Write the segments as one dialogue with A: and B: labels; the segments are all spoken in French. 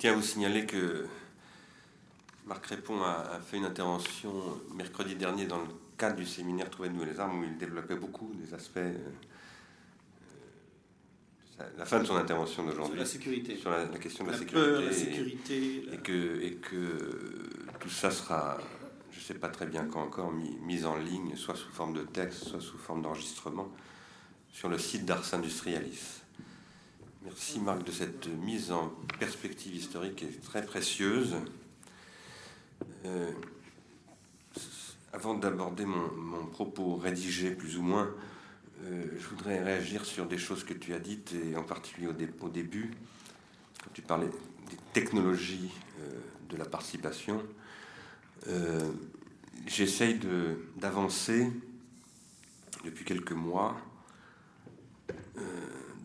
A: tiens à vous signaler que Marc Répond a, fait une intervention mercredi dernier dans le cadre du séminaire Trouver de nouvelles armes où il développait beaucoup des aspects. Euh, euh, la fin de son intervention d'aujourd'hui.
B: Sur la sécurité.
A: Sur la, question de la,
B: sécurité.
A: et, que, et que tout ça sera, je ne sais pas très bien quand encore, mis, mis, en ligne, soit sous forme de texte, soit sous forme d'enregistrement, sur le site d'Ars Industrialis. Merci Marc de cette mise en perspective historique et très précieuse. Euh, avant d'aborder mon, propos rédigé plus ou moins, euh, je voudrais réagir sur des choses que tu as dites, et en particulier au, début, quand tu parlais des technologies euh, de la participation. J'essaye d'avancer depuis quelques mois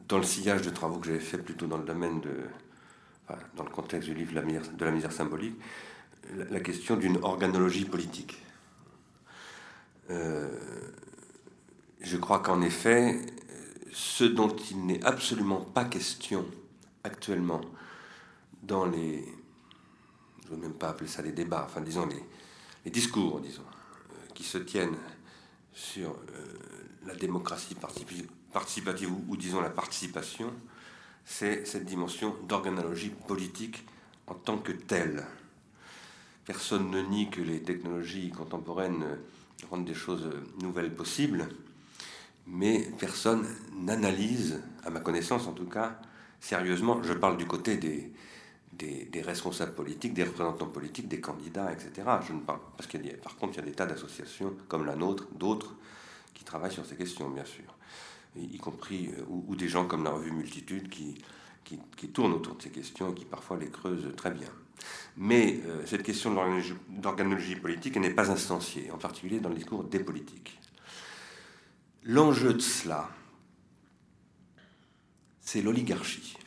A: dans le sillage de travaux que j'avais fait plutôt dans le domaine de, dans le contexte du livre de la misère symbolique, la, question d'une organologie politique. Euh, je crois qu'en effet, ce dont il n'est absolument pas question actuellement dans les, je ne veux même pas appeler ça les débats, enfin disons les, discours, disons, euh, qui se tiennent sur euh, la démocratie participative participative ou, disons la participation, c'est cette dimension d'organologie politique en tant que telle. Personne ne nie que les technologies contemporaines rendent des choses nouvelles possibles, mais personne n'analyse, à ma connaissance en tout cas, sérieusement, je parle du côté des, des, responsables politiques, des représentants politiques, des candidats, etc. Je ne parle parce qu'il y a, par contre, il y a des tas d'associations comme la nôtre, d'autres, qui travaillent sur ces questions, bien sûr y compris, euh, ou, des gens comme la revue Multitude qui, qui, tournent autour de ces questions et qui parfois les creusent très bien. Mais euh, cette question d'organologie politique n'est pas instanciée, en particulier dans le discours des politiques. L'enjeu de cela, c'est l'oligarchie.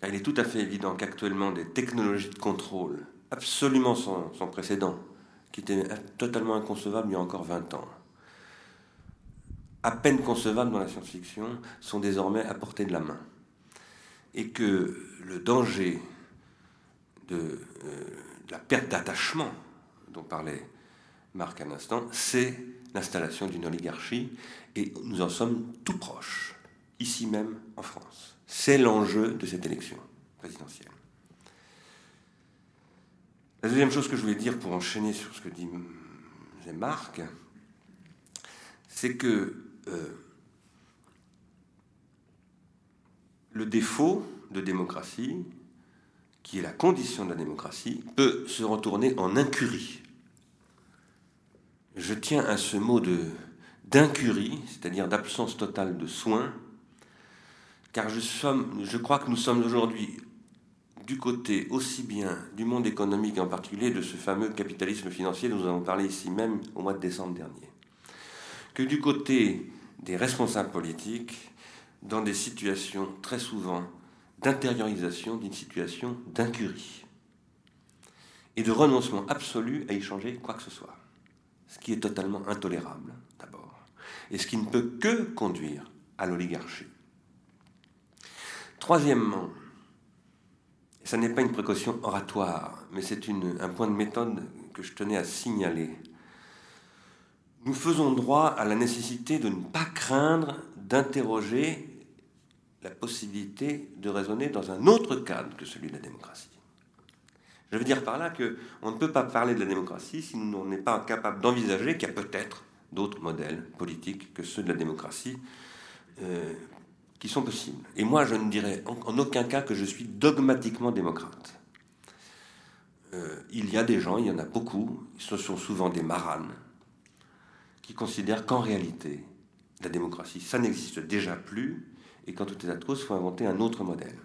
A: Car il est tout à fait évident qu'actuellement, des technologies de contrôle absolument sans, sans précédent, qui étaient totalement inconcevables il y a encore 20 ans, à peine concevables dans la science-fiction sont désormais à portée de la main. Et que le danger de, euh, la perte d'attachement dont parlait Marc à l'instant, c'est l'installation d'une oligarchie, et nous en sommes tout proches, ici même en France. C'est l'enjeu de cette élection présidentielle. La deuxième chose que je voulais dire pour enchaîner sur ce que dit Marc, c'est que euh, le défaut de démocratie, qui est la condition de la démocratie, peut se retourner en incurie. Je tiens à ce mot d'incurie, c'est-à-dire d'absence totale de soins, car je, je crois que nous sommes aujourd'hui du côté aussi bien du monde économique en particulier de ce fameux capitalisme financier dont nous avons parlé ici même au mois de décembre dernier, que du côté des responsables politiques dans des situations très souvent d'intériorisation d'une situation d'incurie et de renoncement absolu à y changer quoi que ce soit. Ce qui est totalement intolérable, d'abord, et ce qui ne peut que conduire à l'oligarchie. Troisièmement, ça n'est pas une précaution oratoire, mais c'est un point de méthode que je tenais à signaler nous faisons droit à la nécessité de ne pas craindre d'interroger la possibilité de raisonner dans un autre cadre que celui de la démocratie. Je veux dire par là qu'on ne peut pas parler de la démocratie si nous n'en pas capable d'envisager qu'il y a peut-être d'autres modèles politiques que ceux de la démocratie euh, qui sont possibles. Et moi, je ne dirais en, aucun cas que je suis dogmatiquement démocrate. Euh, il y a des gens, il y en a beaucoup, ce sont souvent des maranes, qui considèrent qu'en réalité, la démocratie, ça n'existe déjà plus, et qu'en tout état de cause, il faut inventer un autre modèle.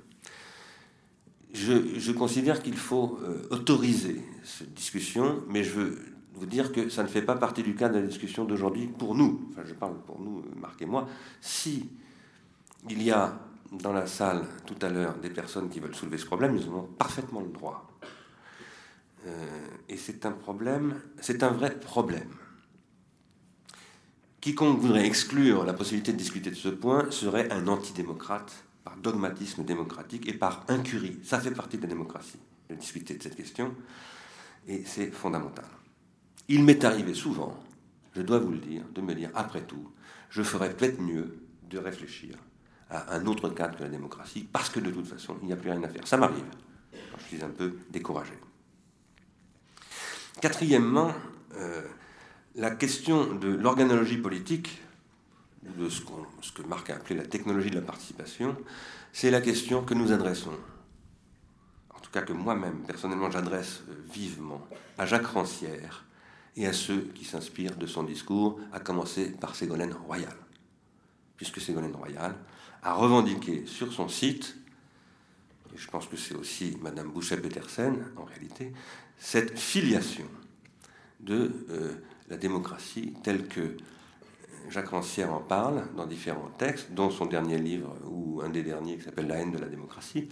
A: Je, considère qu'il faut euh, autoriser cette discussion, mais je veux vous dire que ça ne fait pas partie du cadre de la discussion d'aujourd'hui pour nous. Enfin, je parle pour nous, Marc et moi. Si il y a dans la salle tout à l'heure des personnes qui veulent soulever ce problème, ils ont parfaitement le droit. Euh, et c'est un problème, c'est un vrai problème. Quiconque voudrait exclure la possibilité de discuter de ce point serait un antidémocrate par dogmatisme démocratique et par incurie. Ça fait partie de la démocratie, de discuter de cette question, et c'est fondamental. Il m'est arrivé souvent, je dois vous le dire, de me dire, après tout, je ferais peut-être mieux de réfléchir à un autre cadre que la démocratie, parce que de toute façon, il n'y a plus rien à faire. Ça m'arrive, je suis un peu découragé. Quatrièmement, euh, la question de l'organologie politique, de ce, que Marc a appelé la technologie de la participation, c'est la question que nous adressons, en tout cas que moi-même, personnellement, j'adresse vivement à Jacques Rancière et à ceux qui s'inspirent de son discours, à commencer par Ségolène Royal. Puisque Ségolène Royal a revendiqué sur son site, et je pense que c'est aussi Madame Bouchet-Petersen en réalité, cette filiation de euh, la démocratie telle que Jacques Rancière en parle dans différents textes, dont son dernier livre, ou un des derniers qui s'appelle La haine de la démocratie,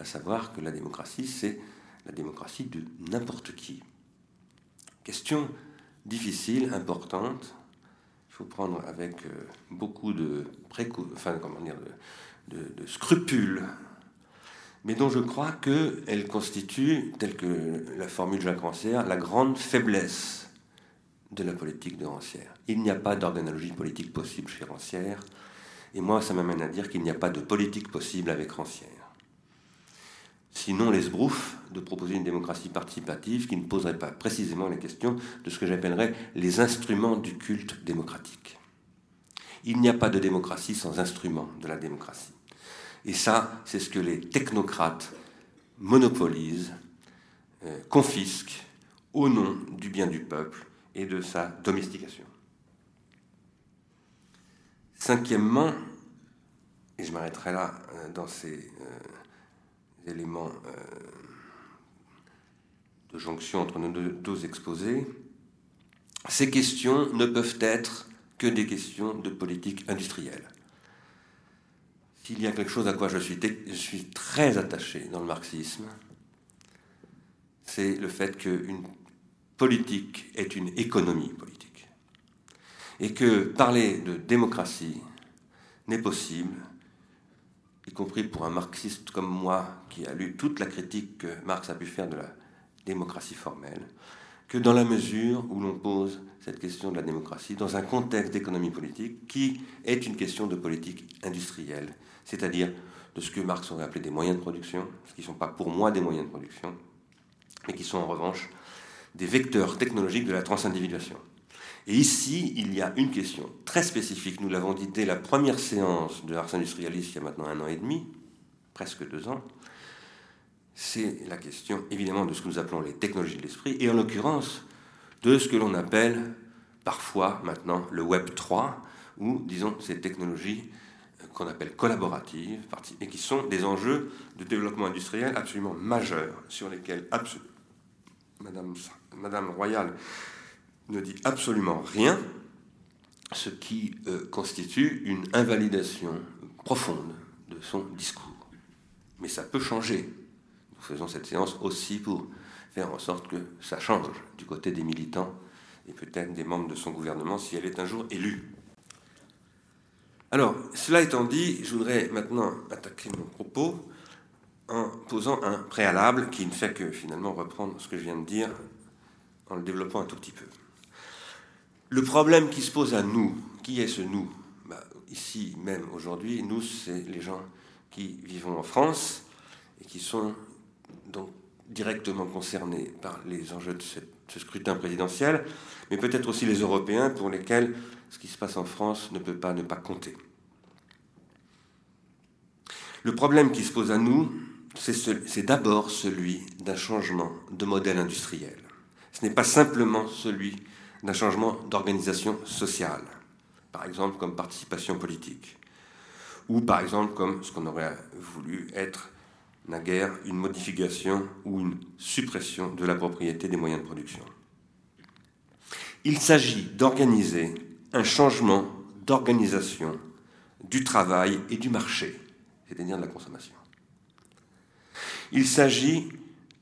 A: à savoir que la démocratie, c'est la démocratie de n'importe qui. Question difficile, importante, il faut prendre avec euh, beaucoup de, enfin, comment dire, de, de scrupules mais dont je crois qu'elle constitue, telle que la formule Jacques Rancière, la grande faiblesse de la politique de Rancière. Il n'y a pas d'organologie politique possible chez Rancière, et moi ça m'amène à dire qu'il n'y a pas de politique possible avec Rancière. Sinon les sbroufs de proposer une démocratie participative qui ne poserait pas précisément les questions de ce que j'appellerais les instruments du culte démocratique. Il n'y a pas de démocratie sans instruments de la démocratie. Et ça, c'est ce que les technocrates monopolisent, euh, confisquent au nom du bien du peuple et de sa domestication. Cinquièmement, et je m'arrêterai là euh, dans ces euh, éléments de jonction entre nos deux exposés, ces questions ne peuvent être que des questions de politique industrielle. S'il y a quelque chose à quoi je suis, je suis très attaché dans le marxisme, c'est le fait qu'une politique est une économie politique. Et que parler de démocratie n'est possible, y compris pour un marxiste comme moi qui a lu toute la critique que Marx a pu faire de la démocratie formelle, que dans la mesure où l'on pose cette question de la démocratie dans un contexte d'économie politique qui est une question de politique industrielle c'est-à-dire de ce que Marx aurait appelé des moyens de production, ce qui ne sont pas pour moi des moyens de production, mais qui sont en revanche des vecteurs technologiques de la transindividuation. Et ici, il y a une question très spécifique, nous l'avons dit dès la première séance de Ars Industrialis il y a maintenant un an et demi, presque deux ans, c'est la question évidemment de ce que nous appelons les technologies de l'esprit, et en l'occurrence de ce que l'on appelle parfois maintenant le Web 3, ou disons ces technologies qu'on appelle collaboratives, et qui sont des enjeux de développement industriel absolument majeurs, sur lesquels Madame, Madame Royal ne dit absolument rien, ce qui euh, constitue une invalidation profonde de son discours. Mais ça peut changer. Nous faisons cette séance aussi pour faire en sorte que ça change du côté des militants et peut-être des membres de son gouvernement si elle est un jour élue. Alors, cela étant dit, je voudrais maintenant attaquer mon propos en posant un préalable qui ne fait que finalement reprendre ce que je viens de dire en le développant un tout petit peu. Le problème qui se pose à nous, qui est ce nous? Bah, Ici même aujourd'hui, nous, c'est les gens qui vivons en France et qui sont donc directement concernés par les enjeux de ce scrutin présidentiel, mais peut-être aussi les Européens pour lesquels ce qui se passe en France ne peut pas ne pas compter. Le problème qui se pose à nous, c'est d'abord celui d'un changement de modèle industriel. Ce n'est pas simplement celui d'un changement d'organisation sociale, par exemple comme participation politique, ou par exemple comme ce qu'on aurait voulu être naguère une modification ou une suppression de la propriété des moyens de production. Il s'agit d'organiser un changement d'organisation du travail et du marché, c'est-à-dire de la consommation. Il s'agit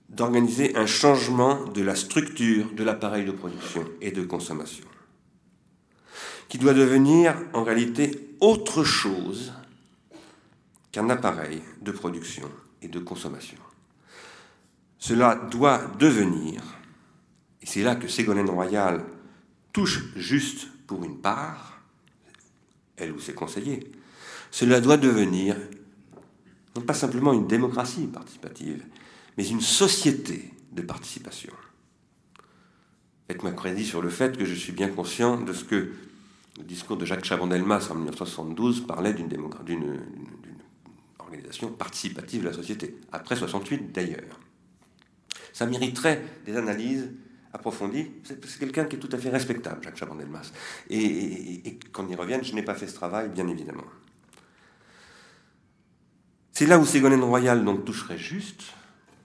A: d'organiser un changement de la structure de l'appareil de production et de consommation, qui doit devenir en réalité autre chose qu'un appareil de production et de consommation. Cela doit devenir, et c'est là que Ségolène Royal touche juste pour une part, elle ou ses conseillers, cela doit devenir non pas simplement une démocratie participative, mais une société de participation. Faites-moi crédit sur le fait que je suis bien conscient de ce que le discours de Jacques Chaban-Delmas en 1972 parlait d'une organisation participative de la société, après 68 d'ailleurs. Ça mériterait des analyses approfondies. C'est quelqu'un qui est tout à fait respectable, Jacques Chaban-Delmas. Et, et, et qu'on y revienne, je n'ai pas fait ce travail, bien évidemment. C'est là où Ségolène Royal donc toucherait juste,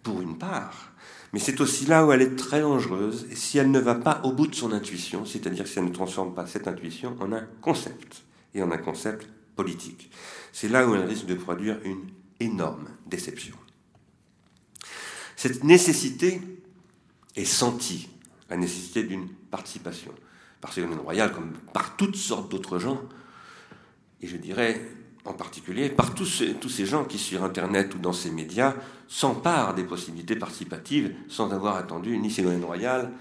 A: pour une part, mais c'est aussi là où elle est très dangereuse, si elle ne va pas au bout de son intuition, c'est-à-dire si elle ne transforme pas cette intuition en un concept, et en un concept politique. C'est là où elle risque de produire une énorme déception. Cette nécessité est sentie, la nécessité d'une participation, par Ségolène Royal comme par toutes sortes d'autres gens, et je dirais en particulier par tous ces, gens qui, sur Internet ou dans ces médias, s'emparent des possibilités participatives sans avoir attendu ni Ségolène Royal,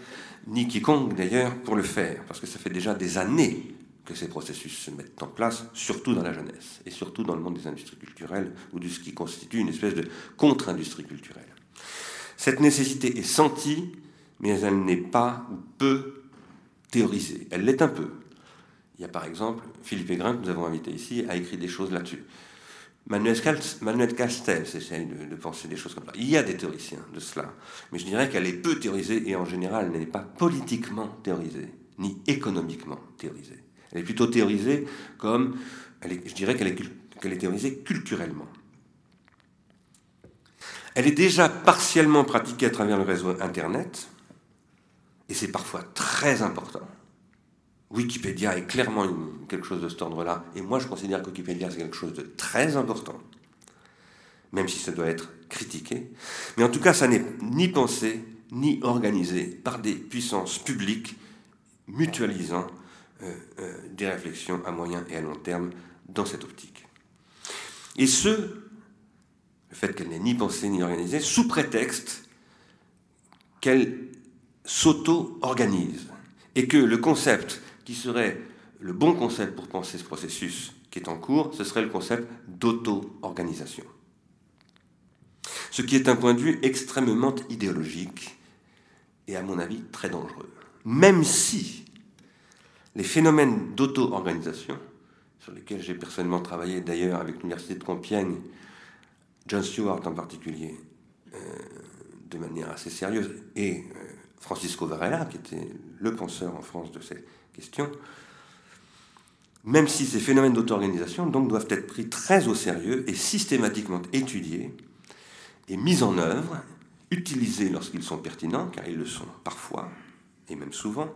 A: ni quiconque d'ailleurs pour le faire, parce que ça fait déjà des années que ces processus se mettent en place, surtout dans la jeunesse, et surtout dans le monde des industries culturelles, ou de ce qui constitue une espèce de contre-industrie culturelle. Cette nécessité est sentie, mais elle n'est pas ou peu théorisée. Elle l'est un peu, il y a par exemple Philippe Aigrin, que nous avons invité ici, a écrit des choses là-dessus. Manuel, Castel essaye de, penser des choses comme ça. Il y a des théoriciens de cela, mais je dirais qu'elle est peu théorisée et en général, elle n'est pas politiquement théorisée, ni économiquement théorisée. Elle est plutôt théorisée comme, je dirais qu'elle est, qu'elle est théorisée culturellement. Elle est déjà partiellement pratiquée à travers le réseau Internet, et c'est parfois très important. Wikipédia est clairement quelque chose de cet ordre-là. Et moi, je considère que Wikipédia, c'est quelque chose de très important, même si ça doit être critiqué. Mais en tout cas, ça n'est ni pensé, ni organisé par des puissances publiques mutualisant euh, euh, des réflexions à moyen et à long terme dans cette optique. Et ce, le fait qu'elle n'est ni pensée ni organisée, sous prétexte qu'elle s'auto-organise et que le concept qui serait le bon concept pour penser ce processus qui est en cours, ce serait le concept d'auto-organisation. Ce qui est un point de vue extrêmement idéologique et à mon avis très dangereux. Même si les phénomènes d'auto-organisation, sur lesquels j'ai personnellement travaillé d'ailleurs avec l'Université de Compiègne, John Stewart en particulier, euh, de manière assez sérieuse, et euh, Francisco Varela, qui était le penseur en France de ces question, même si ces phénomènes d'auto-organisation donc doivent être pris très au sérieux et systématiquement étudiés et mis en œuvre, utilisés lorsqu'ils sont pertinents, car ils le sont parfois et même souvent,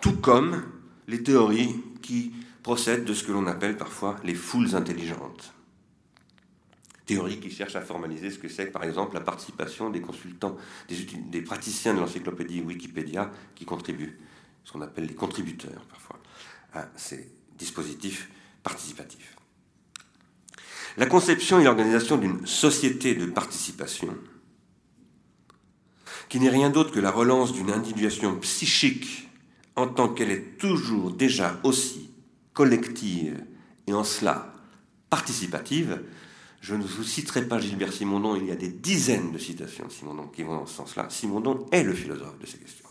A: tout comme les théories qui procèdent de ce que l'on appelle parfois les foules intelligentes. Théories qui cherchent à formaliser ce que c'est, par exemple, la participation des consultants, des, des praticiens de l'encyclopédie Wikipédia qui contribuent ce qu'on appelle les contributeurs parfois, à ces dispositifs participatifs. La conception et l'organisation d'une société de participation, qui n'est rien d'autre que la relance d'une individuation psychique en tant qu'elle est toujours déjà aussi collective et en cela participative, je ne vous citerai pas Gilbert Simondon, il y a des dizaines de citations de Simondon qui vont dans ce sens-là. Simondon est le philosophe de ces questions.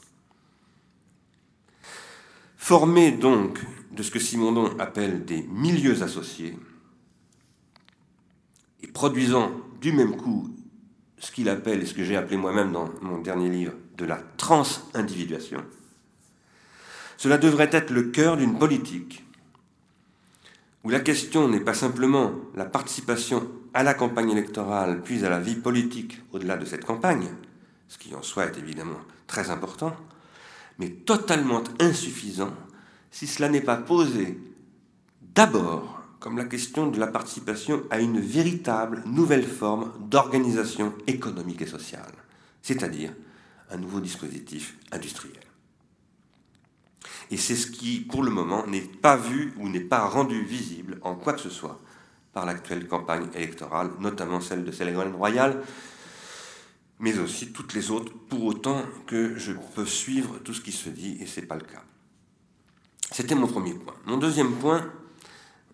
A: Formé donc de ce que Simondon appelle des milieux associés, et produisant du même coup ce qu'il appelle, et ce que j'ai appelé moi-même dans mon dernier livre, de la transindividuation, cela devrait être le cœur d'une politique où la question n'est pas simplement la participation à la campagne électorale, puis à la vie politique au-delà de cette campagne, ce qui en soi est évidemment très important, mais totalement insuffisant si cela n'est pas posé d'abord comme la question de la participation à une véritable nouvelle forme d'organisation économique et sociale, c'est-à-dire un nouveau dispositif industriel. Et c'est ce qui, pour le moment, n'est pas vu ou n'est pas rendu visible en quoi que ce soit par l'actuelle campagne électorale, notamment celle de Ségolène Royal, mais aussi toutes les autres, pour autant que je peux suivre tout ce qui se dit, et ce n'est pas le cas. C'était mon premier point. Mon deuxième point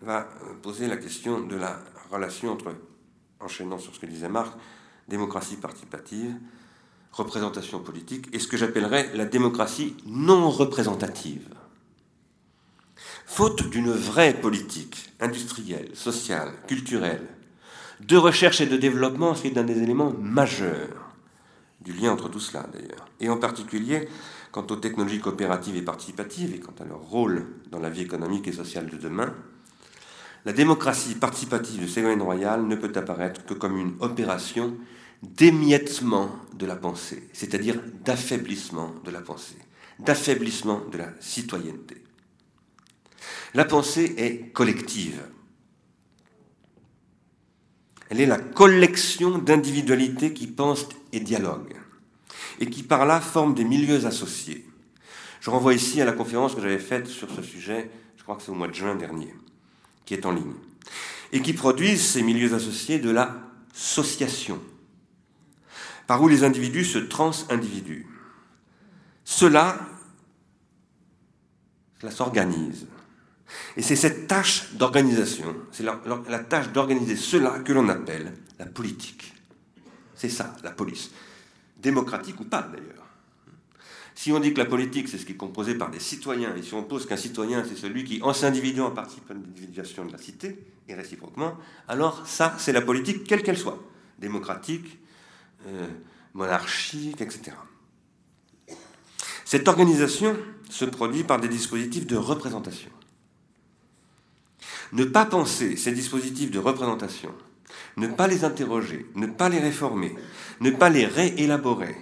A: va poser la question de la relation entre, enchaînant sur ce que disait Marc, démocratie participative, représentation politique, et ce que j'appellerais la démocratie non représentative. Faute d'une vraie politique industrielle, sociale, culturelle, de recherche et de développement, c'est un des éléments majeurs du lien entre tout cela d'ailleurs, et en particulier quant aux technologies coopératives et participatives et quant à leur rôle dans la vie économique et sociale de demain, la démocratie participative de Ségolène Royal ne peut apparaître que comme une opération d'émiettement de la pensée, c'est-à-dire d'affaiblissement de la pensée, d'affaiblissement de la citoyenneté. La pensée est collective. Elle est la collection d'individualités qui pensent et dialoguent, et qui par là forment des milieux associés. Je renvoie ici à la conférence que j'avais faite sur ce sujet, je crois que c'est au mois de juin dernier, qui est en ligne, et qui produisent ces milieux associés de la sociation, par où les individus se trans-individuent. Cela, cela s'organise. Et c'est cette tâche d'organisation, c'est la, tâche d'organiser cela que l'on appelle la politique. C'est ça, la police. Démocratique ou pas, d'ailleurs. Si on dit que la politique, c'est ce qui est composé par des citoyens, et si on pose qu'un citoyen, c'est celui qui, en s'individuant, participe à l'individuation de la cité, et réciproquement, alors ça, c'est la politique, quelle qu'elle soit. Démocratique, euh, monarchique, etc. Cette organisation se produit par des dispositifs de représentation. Ne pas penser ces dispositifs de représentation, ne pas les interroger, ne pas les réformer, ne pas les réélaborer,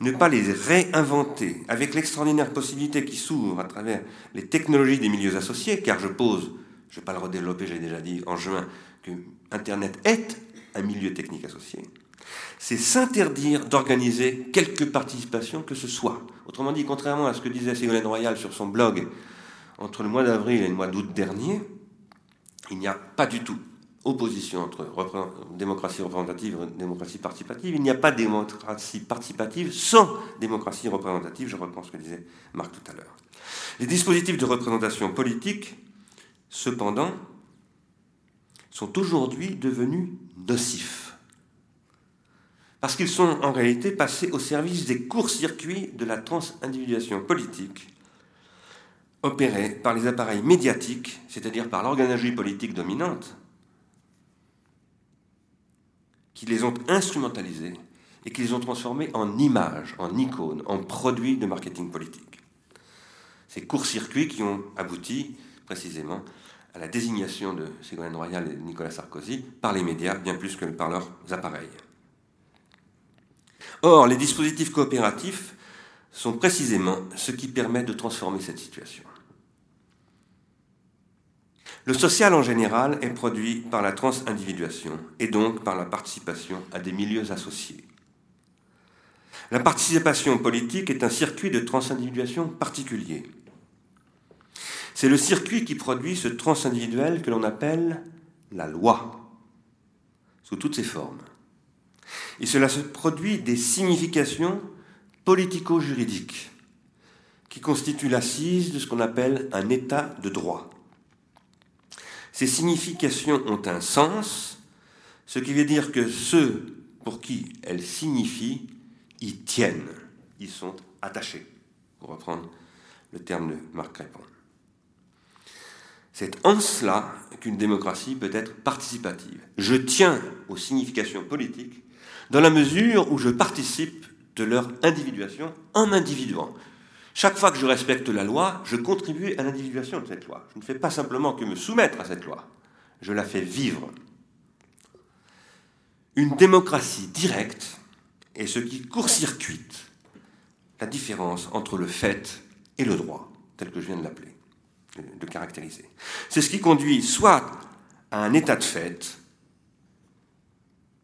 A: ne pas les réinventer, avec l'extraordinaire possibilité qui s'ouvre à travers les technologies des milieux associés, car je pose, je ne vais pas le redévelopper, j'ai déjà dit en juin, que Internet est un milieu technique associé, c'est s'interdire d'organiser quelque participation que ce soit. Autrement dit, contrairement à ce que disait Ségolène Royal sur son blog entre le mois d'avril et le mois d'août dernier, il n'y a pas du tout opposition entre démocratie représentative et démocratie participative. Il n'y a pas démocratie participative sans démocratie représentative, je reprends ce que disait Marc tout à l'heure. Les dispositifs de représentation politique, cependant, sont aujourd'hui devenus nocifs. Parce qu'ils sont en réalité passés au service des courts-circuits de la transindividuation politique opérés par les appareils médiatiques, c'est-à-dire par l'organologie politique dominante, qui les ont instrumentalisés et qui les ont transformés en images, en icônes, en produits de marketing politique. Ces courts-circuits qui ont abouti précisément à la désignation de Ségolène Royal et de Nicolas Sarkozy par les médias, bien plus que par leurs appareils. Or, les dispositifs coopératifs sont précisément ce qui permet de transformer cette situation. Le social en général est produit par la transindividuation et donc par la participation à des milieux associés. La participation politique est un circuit de transindividuation particulier. C'est le circuit qui produit ce transindividuel que l'on appelle la loi, sous toutes ses formes. Et cela se produit des significations politico-juridiques qui constituent l'assise de ce qu'on appelle un état de droit. Ces significations ont un sens, ce qui veut dire que ceux pour qui elles signifient y tiennent, ils sont attachés, pour reprendre le terme de Marc Crépon. C'est en cela qu'une démocratie peut être participative. Je tiens aux significations politiques dans la mesure où je participe de leur individuation en m'individuant. Chaque fois que je respecte la loi, je contribue à l'individuation de cette loi. Je ne fais pas simplement que me soumettre à cette loi, je la fais vivre. Une démocratie directe est ce qui court-circuite la différence entre le fait et le droit, tel que je viens de l'appeler, de caractériser. C'est ce qui conduit soit à un état de fait,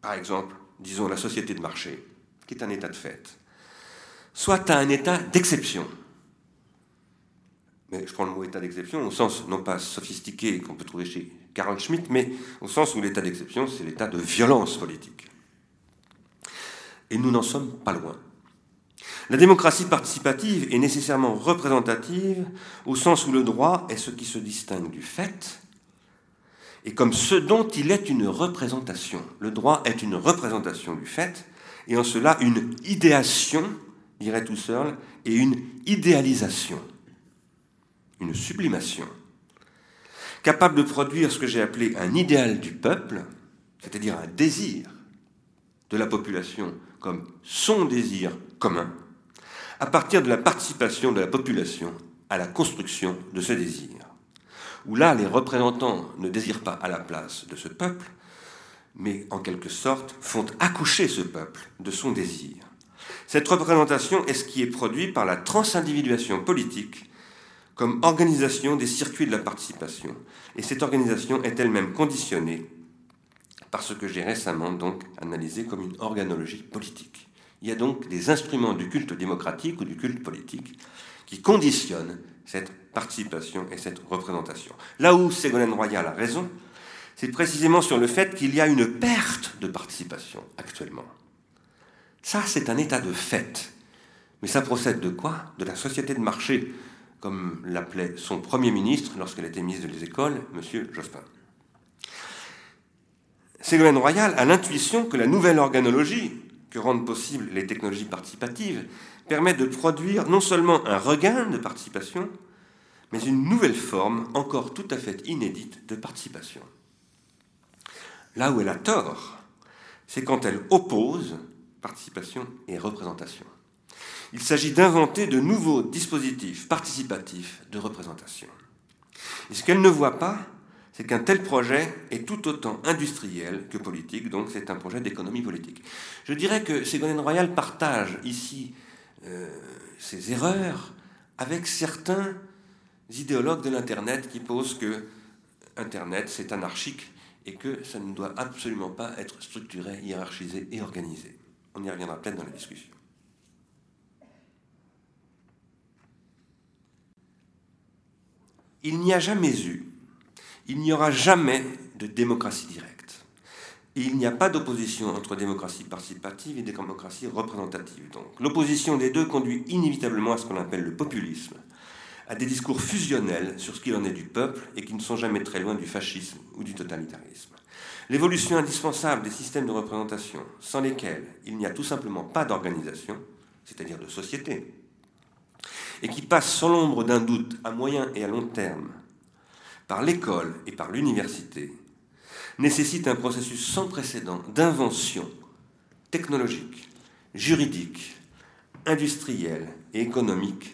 A: par exemple, disons la société de marché, qui est un état de fait, soit à un état d'exception, mais je prends le mot état d'exception au sens non pas sophistiqué qu'on peut trouver chez Carl Schmitt, mais au sens où l'état d'exception, c'est l'état de violence politique. Et nous n'en sommes pas loin. La démocratie participative est nécessairement représentative au sens où le droit est ce qui se distingue du fait, et comme ce dont il est une représentation. Le droit est une représentation du fait, et en cela une idéation, dirait tout seul, et une idéalisation une sublimation, capable de produire ce que j'ai appelé un idéal du peuple, c'est-à-dire un désir de la population comme son désir commun, à partir de la participation de la population à la construction de ce désir, où là les représentants ne désirent pas à la place de ce peuple, mais en quelque sorte font accoucher ce peuple de son désir. Cette représentation est ce qui est produit par la transindividuation politique comme organisation des circuits de la participation. Et cette organisation est elle-même conditionnée par ce que j'ai récemment donc analysé comme une organologie politique. Il y a donc des instruments du culte démocratique ou du culte politique qui conditionnent cette participation et cette représentation. Là où Ségolène Royal a raison, c'est précisément sur le fait qu'il y a une perte de participation actuellement. Ça, c'est un état de fait. Mais ça procède de quoi? De la société de marché comme l'appelait son Premier ministre lorsqu'elle était ministre des Écoles, M. Jospin. Ségolène Royal a l'intuition que la nouvelle organologie que rendent possible les technologies participatives permet de produire non seulement un regain de participation, mais une nouvelle forme encore tout à fait inédite de participation. Là où elle a tort, c'est quand elle oppose participation et représentation. Il s'agit d'inventer de nouveaux dispositifs participatifs de représentation. Et ce qu'elle ne voit pas, c'est qu'un tel projet est tout autant industriel que politique, donc c'est un projet d'économie politique. Je dirais que Ségolène Royal partage ici euh, ses erreurs avec certains idéologues de l'Internet qui posent que Internet c'est anarchique et que ça ne doit absolument pas être structuré, hiérarchisé et organisé. On y reviendra peut-être dans la discussion. il n'y a jamais eu, il n'y aura jamais de démocratie directe. Il n'y a pas d'opposition entre démocratie participative et démocratie représentative. Donc l'opposition des deux conduit inévitablement à ce qu'on appelle le populisme, à des discours fusionnels sur ce qu'il en est du peuple et qui ne sont jamais très loin du fascisme ou du totalitarisme. L'évolution indispensable des systèmes de représentation, sans lesquels il n'y a tout simplement pas d'organisation, c'est-à-dire de société, et qui passe sans l'ombre d'un doute à moyen et à long terme par l'école et par l'université, nécessite un processus sans précédent d'invention technologique, juridique, industrielle et économique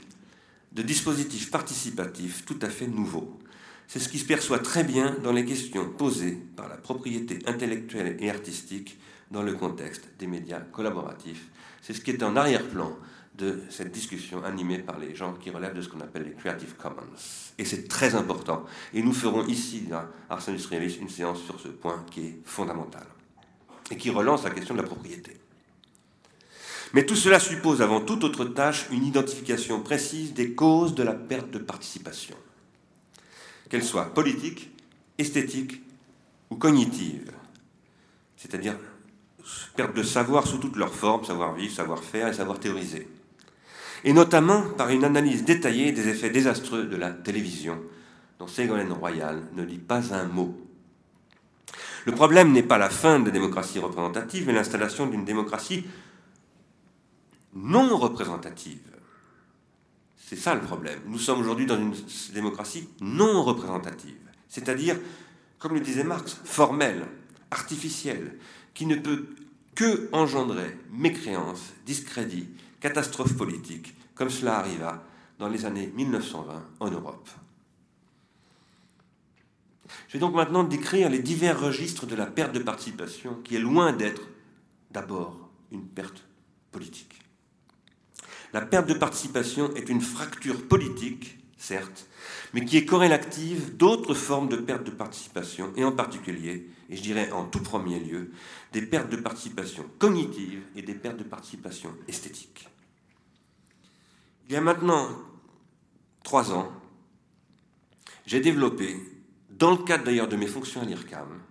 A: de dispositifs participatifs tout à fait nouveaux. C'est ce qui se perçoit très bien dans les questions posées par la propriété intellectuelle et artistique dans le contexte des médias collaboratifs. C'est ce qui est en arrière-plan de cette discussion animée par les gens qui relèvent de ce qu'on appelle les Creative Commons. Et c'est très important. Et nous ferons ici, à Ars Industrialis, une séance sur ce point qui est fondamental et qui relance la question de la propriété. Mais tout cela suppose avant toute autre tâche une identification précise des causes de la perte de participation, qu'elle soit politique, esthétique ou cognitive, c'est-à-dire perte de savoir sous toutes leurs formes, savoir-vivre, savoir-faire et savoir théoriser. Et notamment par une analyse détaillée des effets désastreux de la télévision, dont Ségolène Royal ne dit pas un mot. Le problème n'est pas la fin de la démocratie représentative, mais l'installation d'une démocratie non représentative. C'est ça le problème. Nous sommes aujourd'hui dans une démocratie non représentative, c'est-à-dire, comme le disait Marx, formelle, artificielle, qui ne peut que engendrer mécréance, discrédit, catastrophe politique, comme cela arriva dans les années 1920 en Europe. Je vais donc maintenant décrire les divers registres de la perte de participation, qui est loin d'être d'abord une perte politique. La perte de participation est une fracture politique, certes, mais qui est corrélative d'autres formes de perte de participation, et en particulier, et je dirais en tout premier lieu, des pertes de participation cognitive et des pertes de participation esthétique. Il y a maintenant trois ans, j'ai développé, dans le cadre d'ailleurs de mes fonctions à l'IRCAM,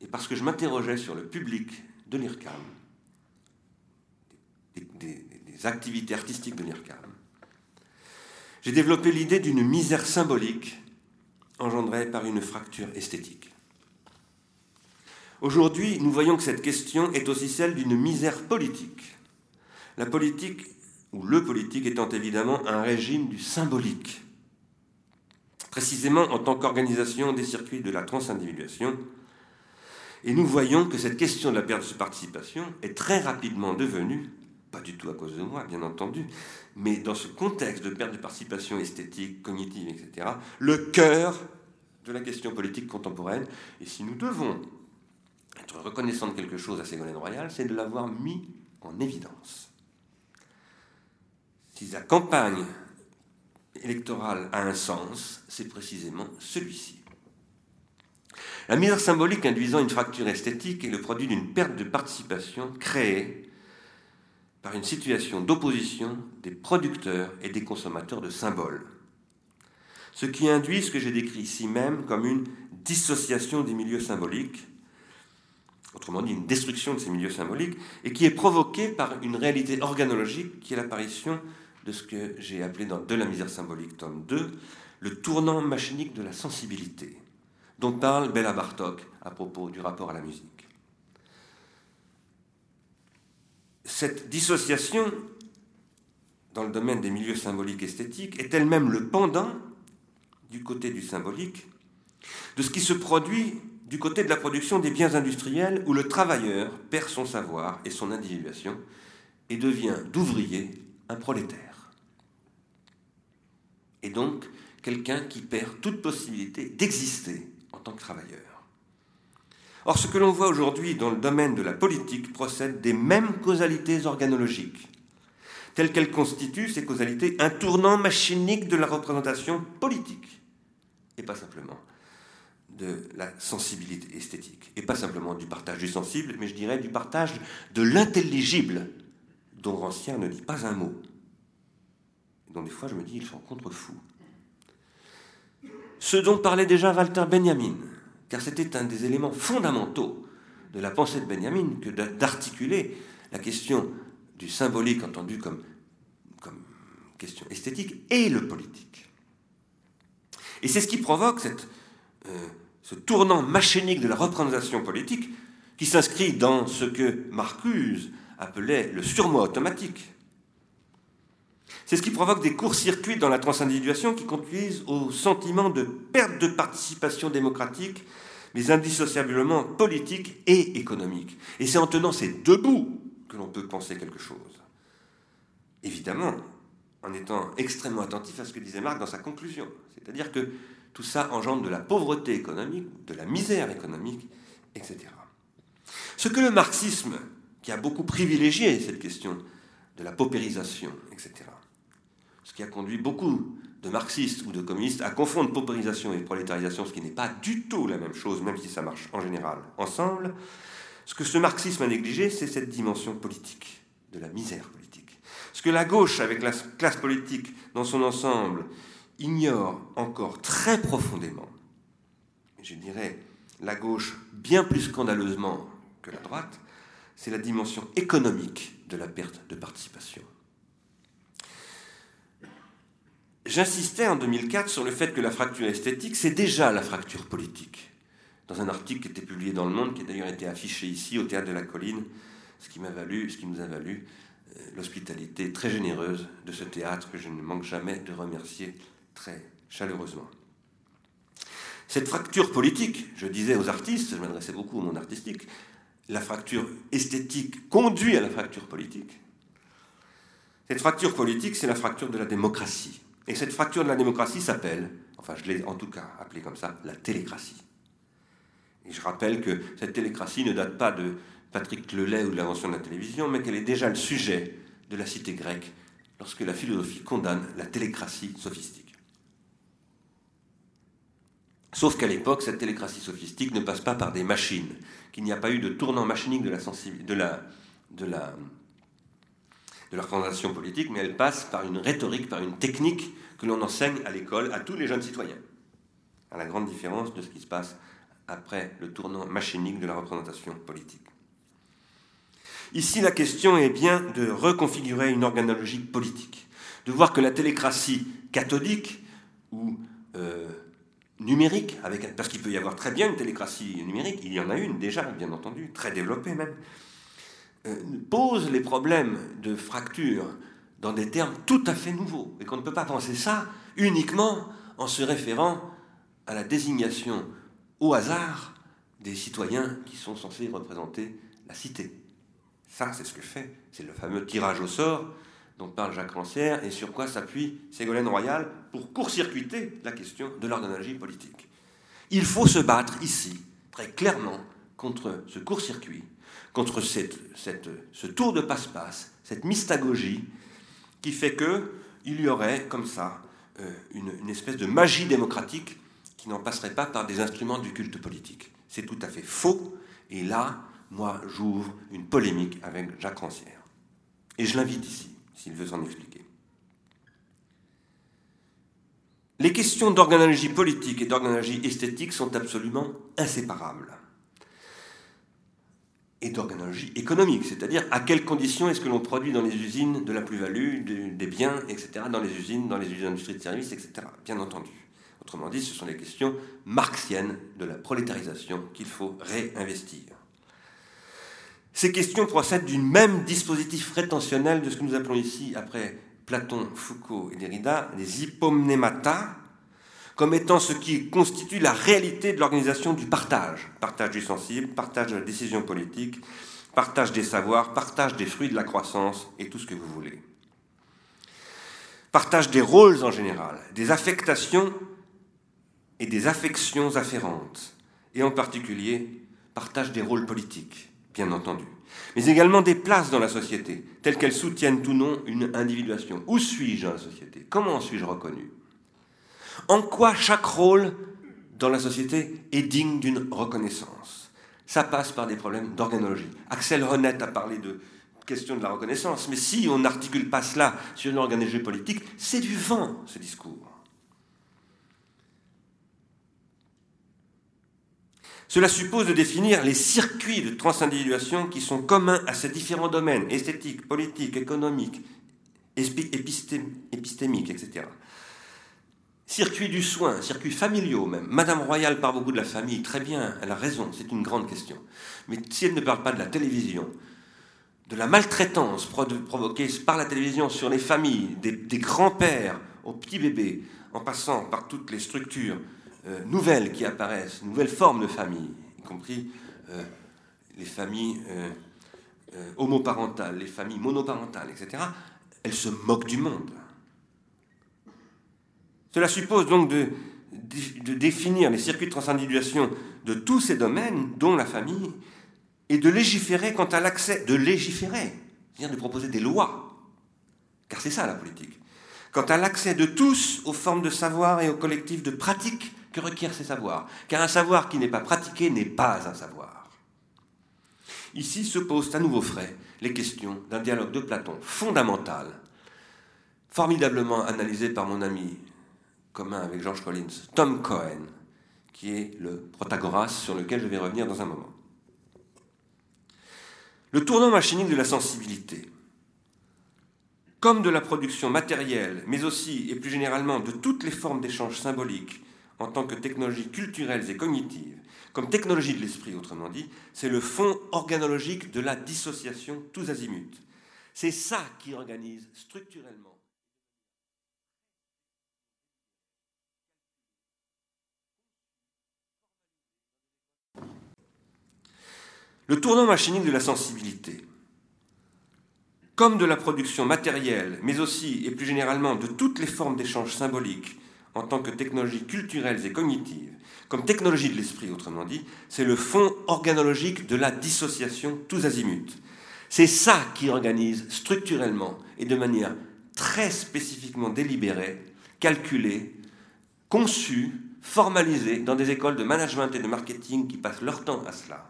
A: et parce que je m'interrogeais sur le public de l'IRCAM, des, des activités artistiques de l'IRCAM, j'ai développé l'idée d'une misère symbolique engendrée par une fracture esthétique. Aujourd'hui, nous voyons que cette question est aussi celle d'une misère politique. La politique, ou le politique, étant évidemment un régime du symbolique. Précisément en tant qu'organisation des circuits de la transindividuation. Et nous voyons que cette question de la perte de participation est très rapidement devenue, pas du tout à cause de moi, bien entendu, mais dans ce contexte de perte de participation esthétique, cognitive, etc., le cœur de la question politique contemporaine. Et si nous devons être reconnaissants de quelque chose à Ségolène Royal, c'est de l'avoir mis en évidence. Si la campagne électorale a un sens, c'est précisément celui-ci. La misère symbolique induisant une fracture esthétique est le produit d'une perte de participation créée par une situation d'opposition des producteurs et des consommateurs de symboles. Ce qui induit ce que j'ai décrit ici même comme une dissociation des milieux symboliques, autrement dit une destruction de ces milieux symboliques, et qui est provoquée par une réalité organologique qui est l'apparition de ce que j'ai appelé dans De la misère symbolique, tome 2, le tournant machinique de la sensibilité, dont parle Bella Bartok à propos du rapport à la musique. Cette dissociation dans le domaine des milieux symboliques esthétiques est elle-même le pendant, du côté du symbolique, de ce qui se produit du côté de la production des biens industriels où le travailleur perd son savoir et son individuation et devient d'ouvrier un prolétaire. Et donc quelqu'un qui perd toute possibilité d'exister en tant que travailleur. Or, ce que l'on voit aujourd'hui dans le domaine de la politique procède des mêmes causalités organologiques, telles qu'elles constituent ces causalités un tournant machinique de la représentation politique, et pas simplement de la sensibilité esthétique, et pas simplement du partage du sensible, mais je dirais du partage de l'intelligible, dont Rancien ne dit pas un mot, dont des fois je me dis ils sont contre-fous. Ce dont parlait déjà Walter Benjamin, car c'était un des éléments fondamentaux de la pensée de Benjamin que d'articuler la question du symbolique entendu comme, question esthétique et le politique. Et c'est ce qui provoque euh, ce tournant machinique de la représentation politique qui s'inscrit dans ce que Marcuse appelait le surmoi automatique. C'est ce qui provoque des courts-circuits dans la transindividuation qui conduisent au sentiment de perte de participation démocratique, mais indissociablement politique et économique. Et c'est en tenant ces deux bouts que l'on peut penser quelque chose. Évidemment, en étant extrêmement attentif à ce que disait Marx dans sa conclusion. C'est-à-dire que tout ça engendre de la pauvreté économique, de la misère économique, etc. Ce que le marxisme, qui a beaucoup privilégié cette question de la paupérisation, etc., a conduit beaucoup de marxistes ou de communistes à confondre paupérisation et prolétarisation, ce qui n'est pas du tout la même chose, même si ça marche en général ensemble. Ce que ce marxisme a négligé, c'est cette dimension politique, de la misère politique. Ce que la gauche, avec la classe politique dans son ensemble, ignore encore très profondément, je dirais la gauche bien plus scandaleusement que la droite, c'est la dimension économique de la perte de participation. J'insistais en 2004 sur le fait que la fracture esthétique, c'est déjà la fracture politique. Dans un article qui était publié dans Le Monde, qui a d'ailleurs été affiché ici au Théâtre de la Colline, ce qui, m'a valu, ce qui nous a valu euh, l'hospitalité très généreuse de ce théâtre que je ne manque jamais de remercier très chaleureusement. Cette fracture politique, je disais aux artistes, je m'adressais beaucoup au monde artistique, la fracture esthétique conduit à la fracture politique. Cette fracture politique, c'est la fracture de la démocratie. Et cette fracture de la démocratie s'appelle, enfin je l'ai en tout cas appelée comme ça, la télécratie. Et je rappelle que cette télécratie ne date pas de Patrick Lelay ou de l'invention de la télévision, mais qu'elle est déjà le sujet de la cité grecque lorsque la philosophie condamne la télécratie sophistique. Sauf qu'à l'époque, cette télécratie sophistique ne passe pas par des machines, qu'il n'y a pas eu de tournant machinique de la, de de la de la représentation politique, mais elle passe par une rhétorique, par une technique que l'on enseigne à l'école à tous les jeunes citoyens. à la grande différence de ce qui se passe après le tournant machinique de la représentation politique. Ici, la question est bien de reconfigurer une organologie politique, de voir que la télécratie cathodique ou euh, numérique, parce qu'il peut y avoir très bien une télécratie numérique, il y en a une déjà, bien entendu, très développée même, pose les problèmes de fracture dans des termes tout à fait nouveaux, et qu'on ne peut pas penser ça uniquement en se référant à la désignation au hasard des citoyens qui sont censés représenter la cité. Ça, c'est ce que fait, c'est le fameux tirage au sort dont parle Jacques Rancière et sur quoi s'appuie Ségolène Royal pour court-circuiter la question de l'organologie politique. Il faut se battre ici, très clairement, contre ce court-circuit, contre ce tour de passe-passe, cette mystagogie qui fait qu'il y aurait comme ça euh, une, une espèce de magie démocratique qui n'en passerait pas par des instruments du culte politique. C'est tout à fait faux, et là, moi, j'ouvre une polémique avec Jacques Rancière. Et je l'invite ici s'il veut s'en expliquer. Les questions d'organologie politique et d'organologie esthétique sont absolument inséparables. Et d'organologie économique, c'est-à-dire à quelles conditions est-ce que l'on produit dans les usines de la plus-value, des biens, etc., dans les usines, dans les industries de services, etc., bien entendu. Autrement dit, ce sont les questions marxiennes de la prolétarisation qu'il faut réinvestir. Ces questions procèdent du même dispositif rétentionnel de ce que nous appelons ici, après Platon, Foucault et Derrida, les hypomnémata, comme étant ce qui constitue la réalité de l'organisation du partage. Partage du sensible, partage de la décision politique, partage des savoirs, partage des fruits de la croissance et tout ce que vous voulez. Partage des rôles en général, des affectations et des affections afférentes, et en particulier partage des rôles politiques bien entendu, mais également des places dans la société, telles qu'elles soutiennent ou non une individuation. Où suis-je dans la société? Comment suis-je reconnu? En quoi chaque rôle dans la société est digne d'une reconnaissance? Ça passe par des problèmes d'organologie. Axel Honneth a parlé de question de la reconnaissance, mais si on n'articule pas cela sur une organologie politique, c'est du vent, ce discours. Cela suppose de définir les circuits de transindividuation qui sont communs à ces différents domaines, esthétiques, politiques, économiques, épistémiques, etc. Circuits du soin, circuits familiaux même. Madame Royal parle beaucoup de la famille, très bien, elle a raison, c'est une grande question. Mais si elle ne parle pas de la télévision, de la maltraitance provoquée par la télévision sur les familles, des, grands-pères aux petits bébés, en passant par toutes les structures euh, nouvelles qui apparaissent, nouvelles formes de familles, y compris euh, les familles euh, homoparentales, les familles monoparentales, etc., elles se moquent du monde. Cela suppose donc de, définir les circuits de transindividuation de tous ces domaines, dont la famille, et de légiférer quant à l'accès, de légiférer, c'est-à-dire de proposer des lois, car c'est ça la politique, quant à l'accès de tous aux formes de savoir et aux collectifs de pratique que requièrent ces savoirs. Car un savoir qui n'est pas pratiqué n'est pas un savoir. Ici se posent à nouveau frais les questions d'un dialogue de Platon fondamental, formidablement analysé par mon ami commun avec George Collins, Tom Cohen, qui est le protagoras sur lequel je vais revenir dans un moment. Le tournant machinique de la sensibilité, comme de la production matérielle, mais aussi et plus généralement de toutes les formes d'échange symbolique en tant que technologie culturelle et cognitive, comme technologie de l'esprit autrement dit, c'est le fond organologique de la dissociation tous azimuts. C'est ça qui organise structurellement. Le tournant machinique de la sensibilité, comme de la production matérielle, mais aussi et plus généralement de toutes les formes d'échange symbolique en tant que technologie culturelle et cognitive, comme technologie de l'esprit autrement dit, c'est le fond organologique de la dissociation tous azimuts. C'est ça qui organise structurellement et de manière très spécifiquement délibérée, calculée, conçue, formalisée dans des écoles de management et de marketing qui passent leur temps à cela.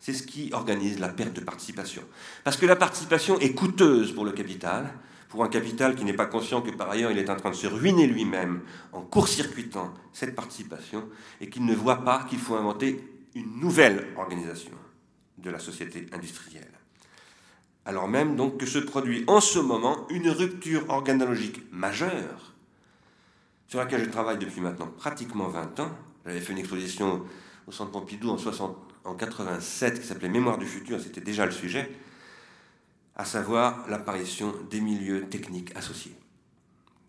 A: C'est ce qui organise la perte de participation. Parce que la participation est coûteuse pour le capital, pour un capital qui n'est pas conscient que par ailleurs il est en train de se ruiner lui-même en court-circuitant cette participation et qu'il ne voit pas qu'il faut inventer une nouvelle organisation de la société industrielle. Alors même donc que se produit en ce moment une rupture organologique majeure sur laquelle je travaille depuis maintenant pratiquement 20 ans. J'avais fait une exposition au Centre Pompidou en, 60, en 87 qui s'appelait Mémoire du futur, c'était déjà le sujet à savoir l'apparition des milieux techniques associés,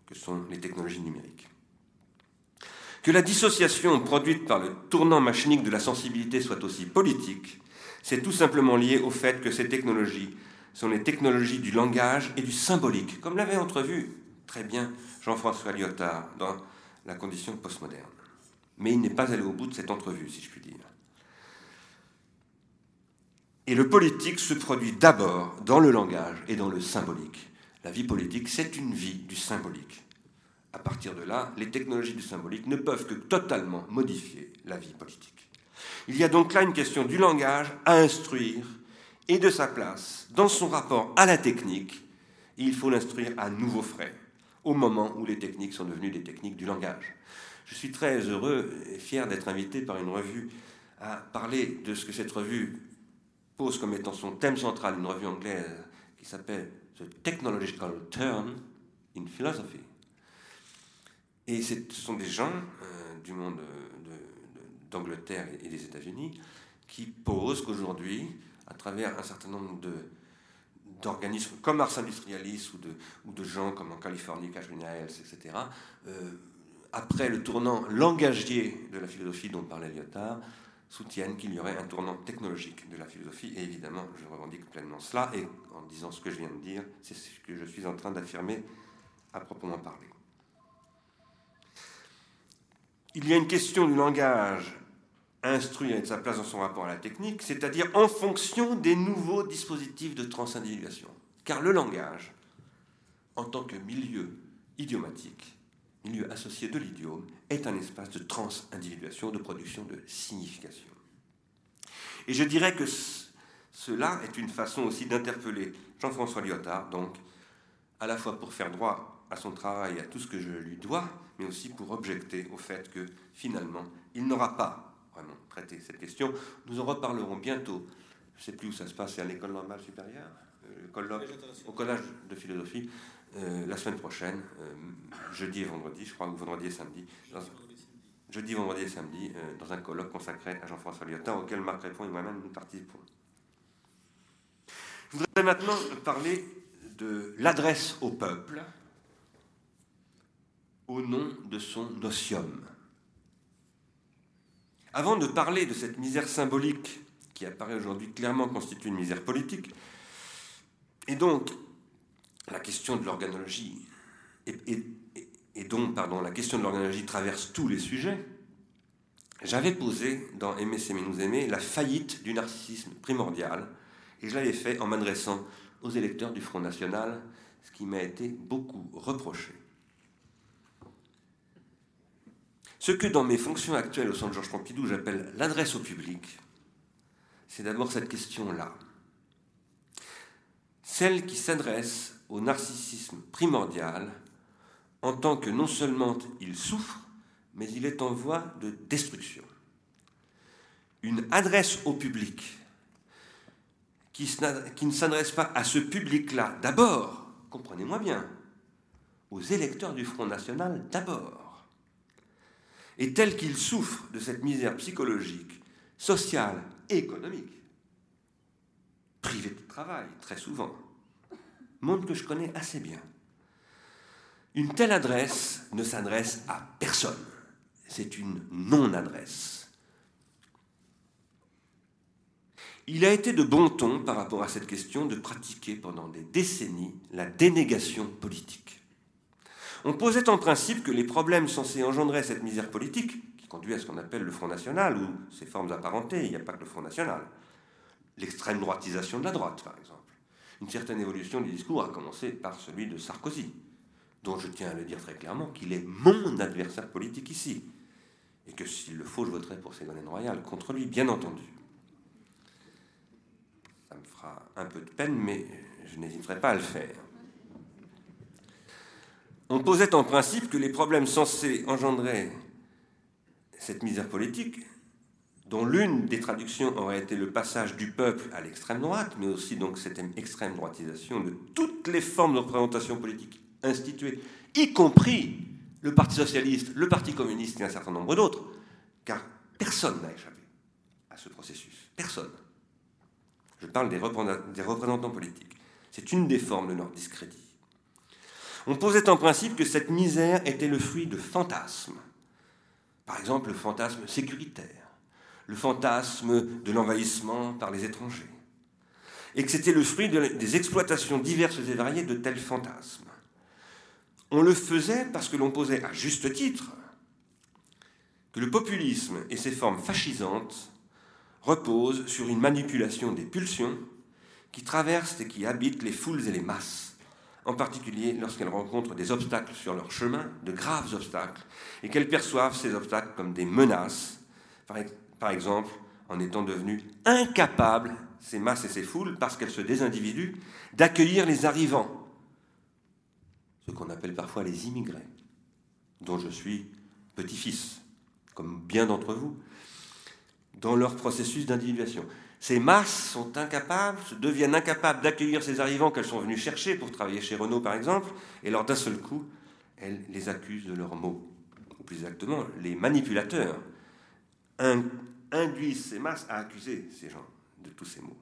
A: que sont les technologies numériques. Que la dissociation produite par le tournant machinique de la sensibilité soit aussi politique, c'est tout simplement lié au fait que ces technologies sont les technologies du langage et du symbolique, comme l'avait entrevu très bien Jean-François Lyotard dans La condition postmoderne. Mais il n'est pas allé au bout de cette entrevue, si je puis dire. Et le politique se produit d'abord dans le langage et dans le symbolique. La vie politique, c'est une vie du symbolique. À partir de là, les technologies du symbolique ne peuvent que totalement modifier la vie politique. Il y a donc là une question du langage à instruire et de sa place dans son rapport à la technique. il faut l'instruire à nouveau frais, au moment où les techniques sont devenues des techniques du langage. Je suis très heureux et fier d'être invité par une revue à parler de ce que cette revue pose comme étant son thème central une revue anglaise qui s'appelle The Technological Turn in Philosophy. Et ce sont des gens euh, du monde d'Angleterre et des États-Unis qui posent qu'aujourd'hui, à travers un certain nombre d'organismes comme Ars Industrialis ou de, ou de gens comme en Californie, Cashmere Health, etc., euh, après le tournant langagier de la philosophie dont parlait Lyotard, soutiennent qu'il y aurait un tournant technologique de la philosophie, et évidemment, je revendique pleinement cela, et en disant ce que je viens de dire, c'est ce que je suis en train d'affirmer à proprement parler. Il y a une question du langage instruit avec sa place dans son rapport à la technique, c'est-à-dire en fonction des nouveaux dispositifs de transindividuation. Car le langage, en tant que milieu idiomatique, milieu associé de l'idiome, est un espace de transindividuation, de production de signification. Et je dirais que cela est une façon aussi d'interpeller Jean-François Lyotard, donc à la fois pour faire droit à son travail et à tout ce que je lui dois, mais aussi pour objecter au fait que finalement, il n'aura pas vraiment traité cette question. Nous en reparlerons bientôt. Je ne sais plus où ça se passe, c'est à l'école normale supérieure, euh, au collège de philosophie. Euh, la semaine prochaine, euh, jeudi et vendredi, je crois, ou vendredi et samedi, jeudi, vendredi et samedi, euh, dans un colloque consacré à Jean-François Lyotard, auquel Marc Répond et moi-même nous participons. Je voudrais maintenant parler de l'adresse au peuple au nom de son nocium. Avant de parler de cette misère symbolique qui apparaît aujourd'hui clairement constitue une misère politique, et donc la question de l'organologie, et, donc, pardon, la question de l'organologie traverse tous les sujets, j'avais posé dans Aimer, s'aimer, nous aimer la faillite du narcissisme primordial, et je l'avais fait en m'adressant aux électeurs du Front National, ce qui m'a été beaucoup reproché. Ce que dans mes fonctions actuelles au Centre Georges Pompidou j'appelle l'adresse au public, c'est d'abord cette question-là. Celle qui s'adresse au narcissisme primordial en tant que non seulement il souffre, mais il est en voie de destruction. Une adresse au public qui, ne s'adresse pas à ce public-là d'abord, comprenez-moi bien, aux électeurs du Front National d'abord, et tel qu'il souffre de cette misère psychologique, sociale et économique, privé de travail très souvent, monde que je connais assez bien. Une telle adresse ne s'adresse à personne. C'est une non-adresse. Il a été de bon ton par rapport à cette question de pratiquer pendant des décennies la dénégation politique. On posait en principe que les problèmes censés engendrer cette misère politique, qui conduit à ce qu'on appelle le Front National ou ses formes apparentées, il n'y a pas que le Front National, l'extrême droitisation de la droite par exemple, une certaine évolution du discours, a commencé par celui de Sarkozy, dont je tiens à le dire très clairement qu'il est mon adversaire politique ici, et que s'il le faut, je voterai pour Ségolène Royal, contre lui, bien entendu. Ça me fera un peu de peine, mais je n'hésiterai pas à le faire. on posait en principe que les problèmes censés engendrer cette misère politique, dont l'une des traductions aurait été le passage du peuple à l'extrême droite, mais aussi donc cette extrême droitisation de toutes les formes de représentation politique instituées, y compris le Parti socialiste, le Parti communiste et un certain nombre d'autres, car personne n'a échappé à ce processus. Personne. Je parle des représentants politiques. C'est une des formes de leur discrédit. On posait en principe que cette misère était le fruit de fantasmes. Par exemple, le fantasme sécuritaire, le fantasme de l'envahissement par les étrangers, et que c'était le fruit des exploitations diverses et variées de tels fantasmes. On le faisait parce que l'on posait à juste titre que le populisme et ses formes fascisantes reposent sur une manipulation des pulsions qui traversent et qui habitent les foules et les masses, en particulier lorsqu'elles rencontrent des obstacles sur leur chemin, de graves obstacles, et qu'elles perçoivent ces obstacles comme des menaces, par exemple en étant devenues incapables, ces masses et ces foules, parce qu'elles se désindividuent, d'accueillir les arrivants, ce qu'on appelle parfois les immigrés, dont je suis petit-fils, comme bien d'entre vous, dans leur processus d'individuation. Ces masses sont incapables, deviennent incapables d'accueillir ces arrivants qu'elles sont venues chercher pour travailler chez Renault, par exemple, et lors d'un seul coup, elles les accusent de leurs mots. Ou plus exactement, les manipulateurs induisent ces masses à accuser ces gens de tous ces mots.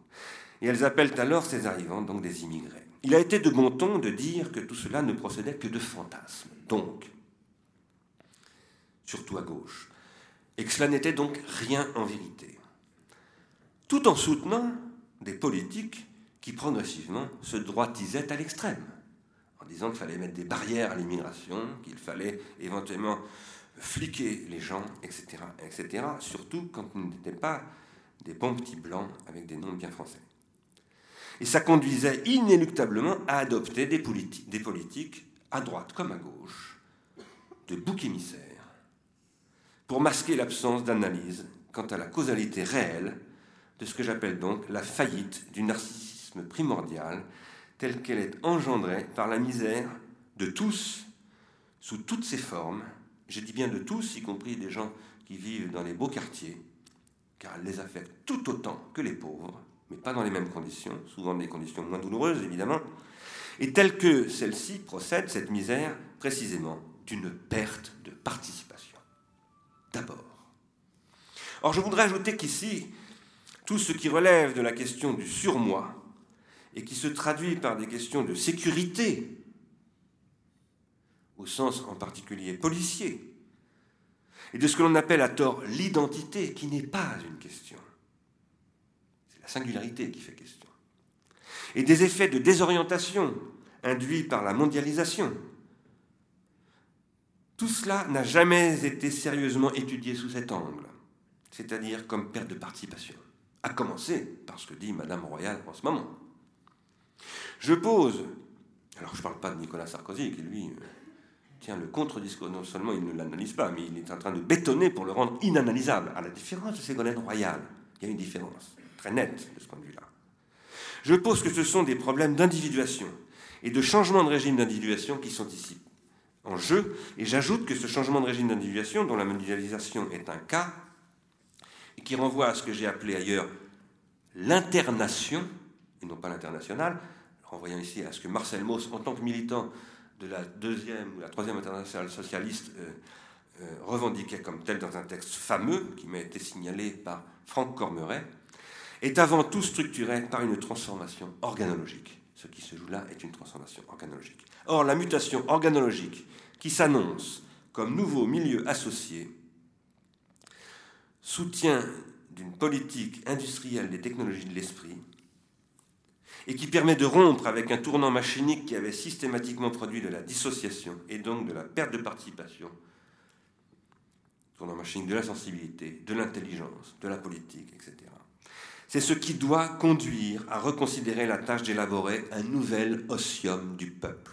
A: Et elles appellent alors ces arrivants donc des immigrés. Il a été de bon ton de dire que tout cela ne procédait que de fantasmes, donc, surtout à gauche, et que cela n'était donc rien en vérité tout en soutenant des politiques qui progressivement se droitisaient à l'extrême, en disant qu'il fallait mettre des barrières à l'immigration, qu'il fallait éventuellement fliquer les gens, etc., etc., surtout quand ils n'étaient pas des bons petits blancs avec des noms bien français. Et ça conduisait inéluctablement à adopter des, politiques, des politiques à droite comme à gauche, de bouc émissaires, pour masquer l'absence d'analyse quant à la causalité réelle de ce que j'appelle donc la faillite du narcissisme primordial telle qu'elle est engendrée par la misère de tous, sous toutes ses formes, je dis bien de tous, y compris des gens qui vivent dans les beaux quartiers, car elle les affecte tout autant que les pauvres, mais pas dans les mêmes conditions, souvent des conditions moins douloureuses évidemment, et telle que celle-ci procède, cette misère, précisément d'une perte de participation. D'abord. Or, je voudrais ajouter qu'ici, tout ce qui relève de la question du surmoi et qui se traduit par des questions de sécurité, au sens en particulier policier, et de ce que l'on appelle à tort l'identité, qui n'est pas une question. C'est la singularité qui fait question. Et des effets de désorientation induits par la mondialisation. Tout cela n'a jamais été sérieusement étudié sous cet angle, c'est-à-dire comme perte de participation. À commencer par ce que dit Madame Royal en ce moment. Je pose, alors je ne parle pas de Nicolas Sarkozy, qui lui tient le contre-discours, non seulement il ne l'analyse pas, mais il est en train de bétonner pour le rendre inanalysable, à la différence de Ségolène Royal. Il y a une différence très nette de ce point de vue-là. Je pose que ce sont des problèmes d'individuation et de changement de régime d'individuation qui sont ici en jeu, et j'ajoute que ce changement de régime d'individuation, dont la mondialisation est un cas, et qui renvoie à ce que j'ai appelé ailleurs l'internation, et non pas l'international, renvoyant ici à ce que Marcel Mauss, en tant que militant de la deuxième ou la troisième internationale socialiste, euh, euh, revendiquait comme tel dans un texte fameux qui m'a été signalé par Franck Cormeret, est avant tout structuré par une transformation organologique. Ce qui se joue là est une transformation organologique. Or, la mutation organologique qui s'annonce comme nouveau milieu associé soutien d'une politique industrielle des technologies de l'esprit et qui permet de rompre avec un tournant machinique qui avait systématiquement produit de la dissociation et donc de la perte de participation, tournant machinique de la sensibilité, de l'intelligence, de la politique, etc. C'est ce qui doit conduire à reconsidérer la tâche d'élaborer un nouvel ossium du peuple.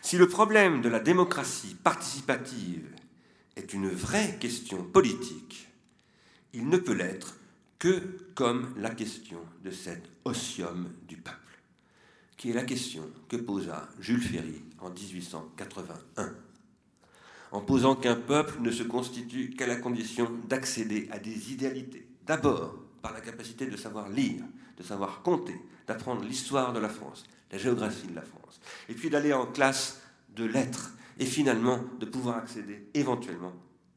A: Si le problème de la démocratie participative est une vraie question politique, il ne peut l'être que comme la question de cet ossium du peuple, qui est la question que posa Jules Ferry en 1881, en posant qu'un peuple ne se constitue qu'à la condition d'accéder à des idéalités. D'abord, par la capacité de savoir lire, de savoir compter, d'apprendre l'histoire de la France, la géographie de la France, et puis d'aller en classe de lettres, et finalement de pouvoir accéder éventuellement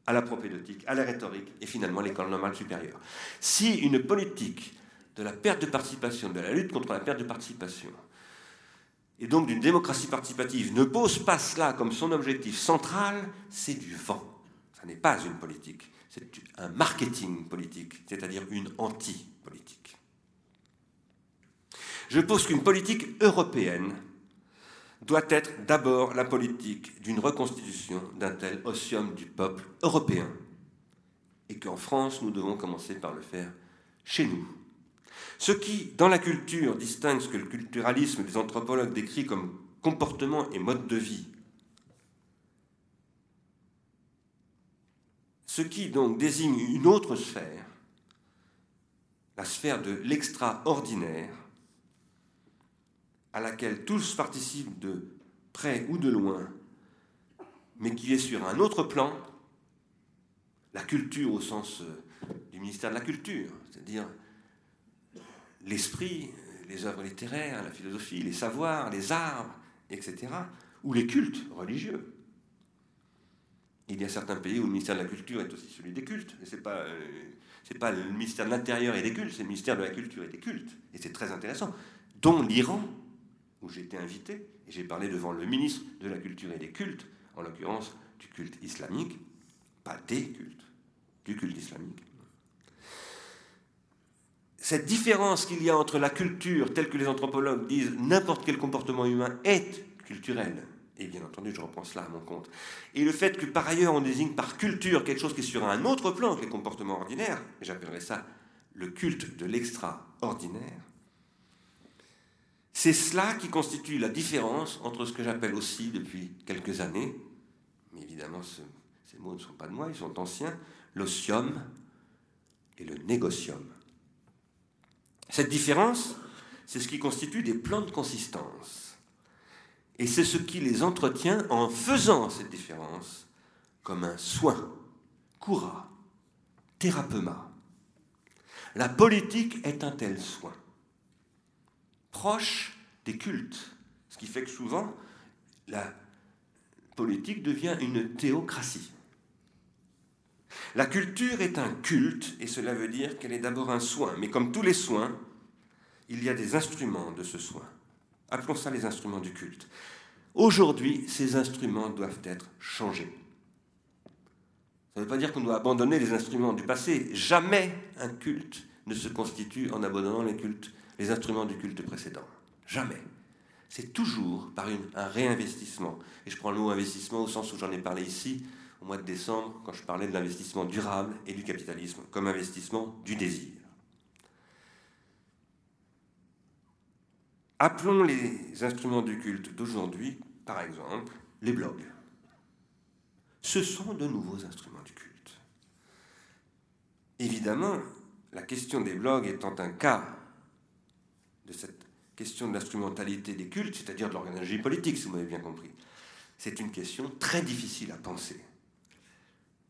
A: à la propédeutique, à la rhétorique, et finalement à l'école normale supérieure. Si une politique de la perte de participation, de la lutte contre la perte de participation, et donc d'une démocratie participative, ne pose pas cela comme son objectif central, c'est du vent. Ça n'est pas une politique, c'est un marketing politique, c'est-à-dire une anti-politique. Je pose qu'une politique européenne doit être d'abord la politique d'une reconstitution d'un tel ossium du peuple européen, et qu'en France, nous devons commencer par le faire chez nous. Ce qui, dans la culture, distingue ce que le culturalisme des anthropologues décrit comme comportement et mode de vie, ce qui donc désigne une autre sphère, la sphère de l'extraordinaire, à laquelle tous participent de près ou de loin, mais qui est sur un autre plan, la culture au sens euh, du ministère de la Culture, c'est-à-dire l'esprit, les œuvres littéraires, la philosophie, les savoirs, les arts, etc., ou les cultes religieux. Il y a certains pays où le ministère de la Culture est aussi celui des cultes. Ce n'est pas, euh, pas le ministère de l'Intérieur et des cultes, c'est le ministère de la Culture et des cultes. Et c'est très intéressant. Dont l'Iran, où j'étais invité, et j'ai parlé devant le ministre de la Culture et des cultes, en l'occurrence du culte islamique, pas des cultes, du culte islamique. Cette différence qu'il y a entre la culture, telle que les anthropologues disent n'importe quel comportement humain est culturel, et bien entendu je reprends cela à mon compte, et le fait que par ailleurs on désigne par culture quelque chose qui est sur un autre plan que les comportements ordinaires, j'appellerais ça le culte de l'extraordinaire, c'est cela qui constitue la différence entre ce que j'appelle aussi depuis quelques années, mais évidemment ces mots ne sont pas de moi, ils sont anciens, l'osium et le négocium. Cette différence, c'est ce qui constitue des plans de consistance. Et c'est ce qui les entretient en faisant cette différence comme un soin, cura, thérapema. La politique est un tel soin, proche des cultes, ce qui fait que souvent la politique devient une théocratie. La culture est un culte, et cela veut dire qu'elle est d'abord un soin. Mais comme tous les soins, il y a des instruments de ce soin. Appelons ça les instruments du culte. Aujourd'hui, ces instruments doivent être changés. Ça ne veut pas dire qu'on doit abandonner les instruments du passé. Jamais un culte ne se constitue en abandonnant les cultes, les instruments du culte précédent. Jamais. C'est toujours par un réinvestissement. Et je prends le mot investissement au sens où j'en ai parlé ici, au mois de décembre quand je parlais de l'investissement durable et du capitalisme comme investissement du désir. Appelons les instruments du culte d'aujourd'hui, par exemple, les blogs. Ce sont de nouveaux instruments du culte. Évidemment, la question des blogs étant un cas cette question de l'instrumentalité des cultes, c'est-à-dire de l'organologie politique, si vous m'avez bien compris, c'est une question très difficile à penser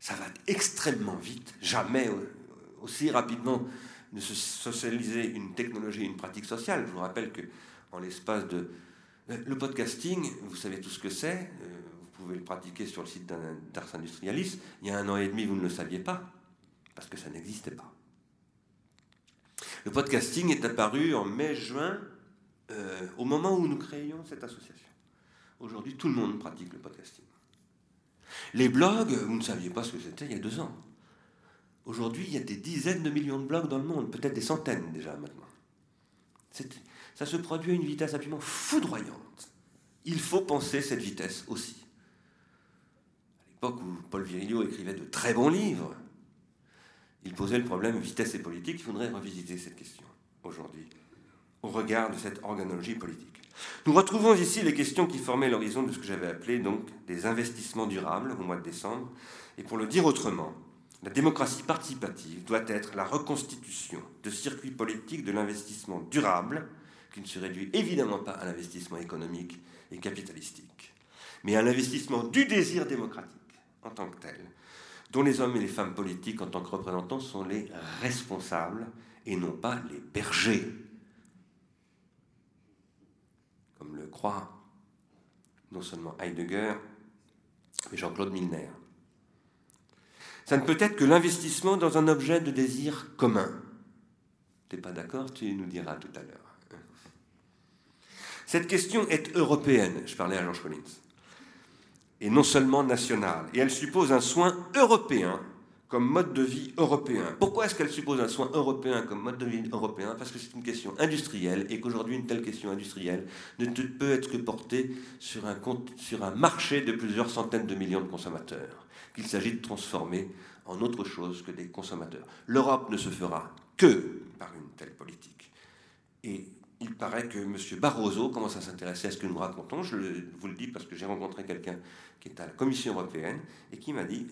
A: ça va extrêmement vite. Jamais aussi rapidement ne se socialiser une technologie, une pratique sociale. Je vous rappelle que en l'espace de euh, le podcasting, vous savez tout ce que c'est. Euh, vous pouvez le pratiquer sur le site d'Ars Industrialis. Il y a un an et demi, vous ne le saviez pas parce que ça n'existait pas. Le podcasting est apparu en mai-juin, euh, au moment où nous créions cette association. Aujourd'hui, tout le monde pratique le podcasting. Les blogs, vous ne saviez pas ce que c'était il y a deux ans. Aujourd'hui, il y a des dizaines de millions de blogs dans le monde, peut-être des centaines déjà maintenant. Ça se produit à une vitesse absolument foudroyante. Il faut penser cette vitesse aussi. À l'époque où Paul Virilio écrivait de très bons livres, il posait le problème vitesse et politique. Il faudrait revisiter cette question aujourd'hui, au regard de cette organologie politique. Nous retrouvons ici les questions qui formaient l'horizon de ce que j'avais appelé donc des investissements durables au mois de décembre. Et pour le dire autrement, la démocratie participative doit être la reconstitution de circuits politiques de l'investissement durable, qui ne se réduit évidemment pas à l'investissement économique et capitalistique. mais à l'investissement du désir démocratique en tant que tel, dont les hommes et les femmes politiques en tant que représentants sont les responsables et non pas les bergers, comme le croit non seulement Heidegger, mais Jean-Claude Milner. Ça ne peut être que l'investissement dans un objet de désir commun. Tu n'es pas d'accord Tu nous diras tout à l'heure. Cette question est européenne, je parlais à Jean Collins, et non seulement nationale. Et elle suppose un soin européen comme mode de vie européen. Pourquoi est-ce qu'elle suppose un soin européen comme mode de vie européen? Parce que c'est une question industrielle et qu'aujourd'hui une telle question industrielle ne peut être que portée sur un, marché de plusieurs centaines de millions de consommateurs, qu'il s'agit de transformer en autre chose que des consommateurs. L'Europe ne se fera que par une telle politique. Et il paraît que M. Barroso commence à s'intéresser à ce que nous racontons. Je vous le dis parce que j'ai rencontré quelqu'un qui est à la Commission européenne et qui m'a dit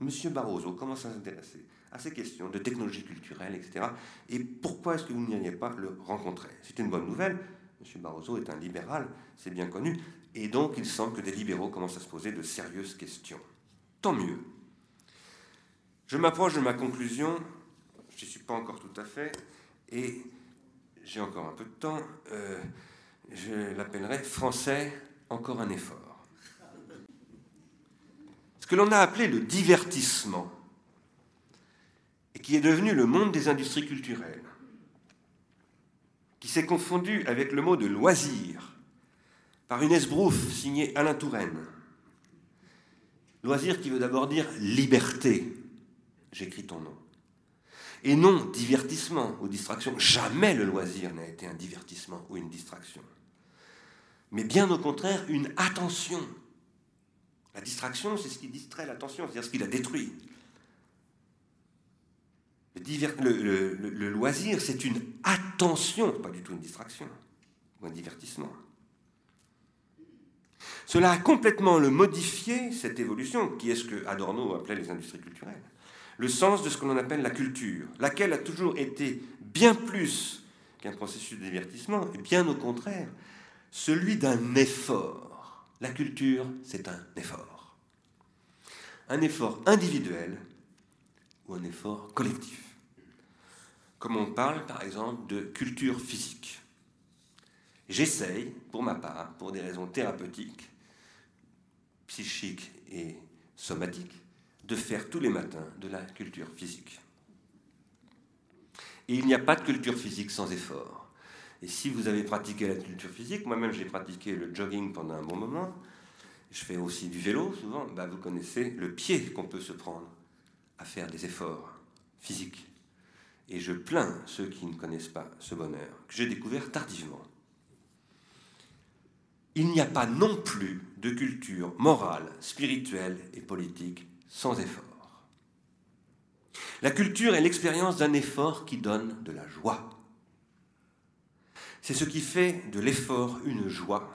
A: Monsieur Barroso commence à s'intéresser à ces questions de technologie culturelle, etc. Et pourquoi est-ce que vous n'iriez pas le rencontrer? C'est une bonne nouvelle. Monsieur Barroso est un libéral, c'est bien connu. Et donc, il semble que des libéraux commencent à se poser de sérieuses questions. Tant mieux. Je m'approche de ma conclusion. Je n'y suis pas encore tout à fait. Et j'ai encore un peu de temps. Euh, je l'appellerai français, encore un effort ce que l'on a appelé le divertissement, et qui est devenu le monde des industries culturelles, qui s'est confondu avec le mot de loisir par une esbrouffe signée Alain Touraine. Loisir qui veut d'abord dire liberté. J'écris ton nom. Et non divertissement ou distraction. Jamais le loisir n'a été un divertissement ou une distraction. Mais bien au contraire, une attention la distraction, c'est ce qui distrait l'attention, c'est-à-dire ce qui la détruit. Le, loisir, c'est une attention, pas du tout une distraction, ou un divertissement. Cela a complètement le modifié, cette évolution, qui est ce que Adorno appelait les industries culturelles, le sens de ce que l'on appelle la culture, laquelle a toujours été bien plus qu'un processus de divertissement, et bien au contraire, celui d'un effort la culture, c'est un effort. Un effort individuel ou un effort collectif. Comme on parle par exemple de culture physique. J'essaye, pour ma part, pour des raisons thérapeutiques, psychiques et somatiques, de faire tous les matins de la culture physique. Et il n'y a pas de culture physique sans effort. Et si vous avez pratiqué la culture physique, moi-même j'ai pratiqué le jogging pendant un bon moment, je fais aussi du vélo souvent, bah, vous connaissez le pied qu'on peut se prendre à faire des efforts physiques. Et je plains ceux qui ne connaissent pas ce bonheur, que j'ai découvert tardivement. Il n'y a pas non plus de culture morale, spirituelle et politique sans effort. La culture est l'expérience d'un effort qui donne de la joie. C'est ce qui fait de l'effort une joie,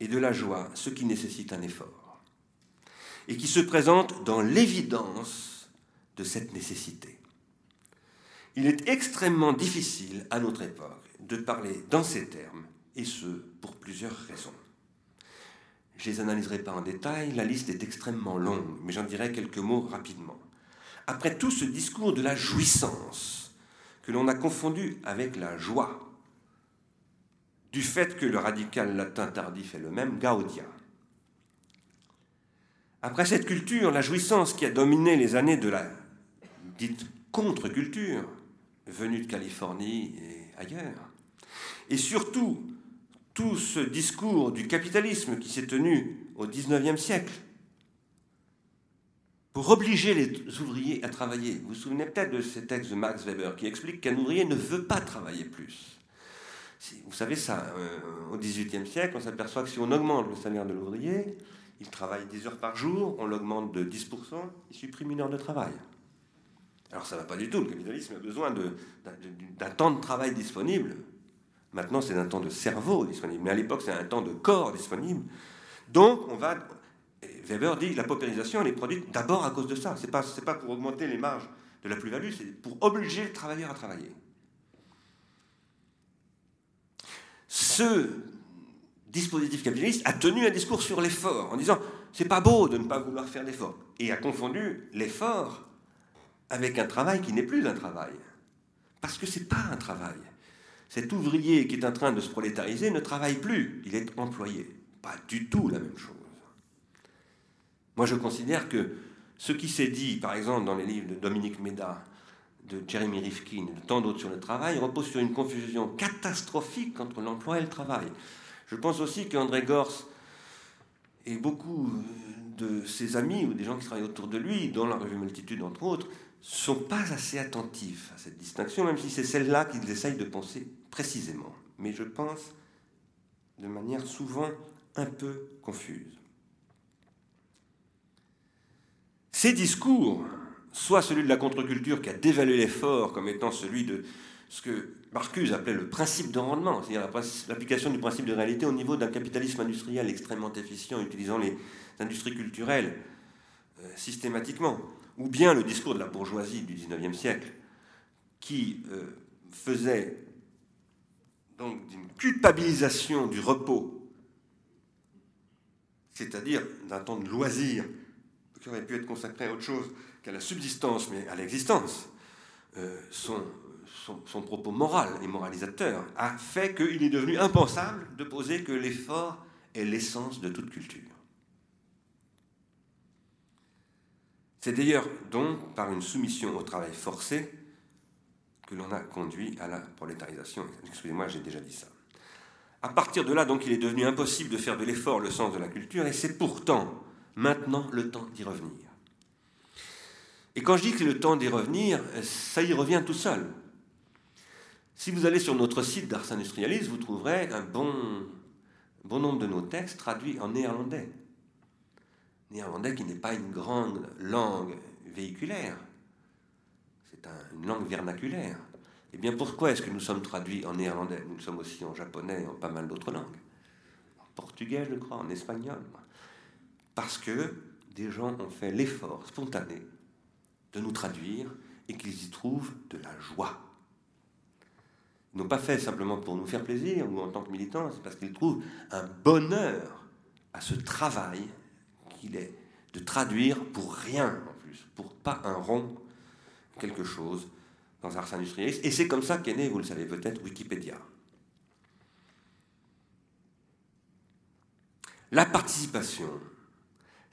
A: et de la joie ce qui nécessite un effort, et qui se présente dans l'évidence de cette nécessité. Il est extrêmement difficile à notre époque de parler dans ces termes, et ce, pour plusieurs raisons. Je les analyserai pas en détail, la liste est extrêmement longue, mais j'en dirai quelques mots rapidement. Après tout ce discours de la jouissance, que l'on a confondu avec la joie, du fait que le radical latin tardif est le même, Gaudia. Après cette culture, la jouissance qui a dominé les années de la dite contre-culture, venue de Californie et ailleurs, et surtout tout ce discours du capitalisme qui s'est tenu au XIXe siècle, pour obliger les ouvriers à travailler. Vous vous souvenez peut-être de ce texte de Max Weber qui explique qu'un ouvrier ne veut pas travailler plus. Vous savez ça, euh, au XVIIIe siècle, on s'aperçoit que si on augmente le salaire de l'ouvrier, il travaille 10 heures par jour, on l'augmente de 10%, il supprime une heure de travail. Alors ça ne va pas du tout, le capitalisme a besoin d'un temps de travail disponible. Maintenant, c'est un temps de cerveau disponible, mais à l'époque, c'est un temps de corps disponible. Donc, on va. Weber dit la paupérisation, elle est produite d'abord à cause de ça. Ce n'est pas, pas pour augmenter les marges de la plus-value, c'est pour obliger le travailleur à travailler. Ce dispositif capitaliste a tenu un discours sur l'effort en disant c'est pas beau de ne pas vouloir faire l'effort et a confondu l'effort avec un travail qui n'est plus un travail parce que c'est pas un travail. Cet ouvrier qui est en train de se prolétariser ne travaille plus, il est employé. Pas du tout la même chose. Moi je considère que ce qui s'est dit, par exemple, dans les livres de Dominique Méda, de Jeremy Rifkin et de tant d'autres sur le travail, repose sur une confusion catastrophique entre l'emploi et le travail. Je pense aussi qu'André Gors et beaucoup de ses amis ou des gens qui travaillent autour de lui, dans la revue Multitude entre autres, sont pas assez attentifs à cette distinction, même si c'est celle-là qu'ils essayent de penser précisément. Mais je pense de manière souvent un peu confuse. Ces discours, soit celui de la contre-culture qui a dévalué l'effort comme étant celui de ce que Marcuse appelait le principe de rendement, c'est-à-dire l'application du principe de réalité au niveau d'un capitalisme industriel extrêmement efficient, utilisant les industries culturelles euh, systématiquement, ou bien le discours de la bourgeoisie du XIXe siècle, qui euh, faisait donc d'une culpabilisation du repos, c'est-à-dire d'un temps de loisir qui aurait pu être consacré à autre chose qu'à la subsistance, mais à l'existence, euh, son, son, propos moral et moralisateur a fait qu'il est devenu impensable de poser que l'effort est l'essence de toute culture. C'est d'ailleurs donc par une soumission au travail forcé que l'on a conduit à la prolétarisation. Excusez-moi, j'ai déjà dit ça. À partir de là, donc, il est devenu impossible de faire de l'effort le sens de la culture, et c'est pourtant maintenant le temps d'y revenir. Et quand je dis que c'est le temps d'y revenir, ça y revient tout seul. Si vous allez sur notre site d'Ars Industrialis, vous trouverez un bon, bon nombre de nos textes traduits en néerlandais. Néerlandais qui n'est pas une grande langue véhiculaire, c'est une langue vernaculaire. Eh bien, pourquoi est-ce que nous sommes traduits en néerlandais? Nous sommes aussi en japonais et en pas mal d'autres langues. En portugais, je crois, en espagnol. Parce que des gens ont fait l'effort spontané de nous traduire et qu'ils y trouvent de la joie. Ils n'ont pas fait simplement pour nous faire plaisir ou en tant que militants, c'est parce qu'ils trouvent un bonheur à ce travail qu'il est de traduire pour rien en plus, pour pas un rond, quelque chose dans Ars Industrialis. Et c'est comme ça qu'est né, vous le savez peut-être, Wikipédia. La participation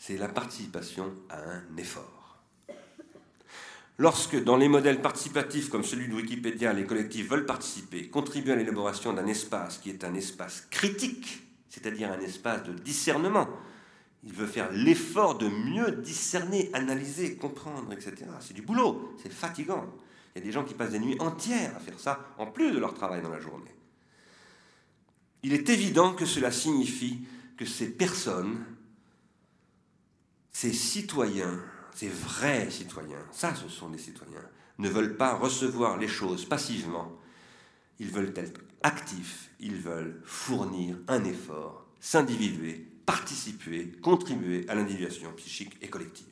A: c'est la participation à un effort. Lorsque, dans les modèles participatifs comme celui de Wikipédia, les collectifs veulent participer, contribuer à l'élaboration d'un espace qui est un espace critique, c'est-à-dire un espace de discernement, il veut faire l'effort de mieux discerner, analyser, comprendre, etc. C'est du boulot, c'est fatigant. Il y a des gens qui passent des nuits entières à faire ça, en plus de leur travail dans la journée. Il est évident que cela signifie que ces personnes ces citoyens, ces vrais citoyens, ça ce sont des citoyens, ne veulent pas recevoir les choses passivement, ils veulent être actifs, ils veulent fournir un effort, s'individuer, participer, contribuer à l'individuation psychique et collective.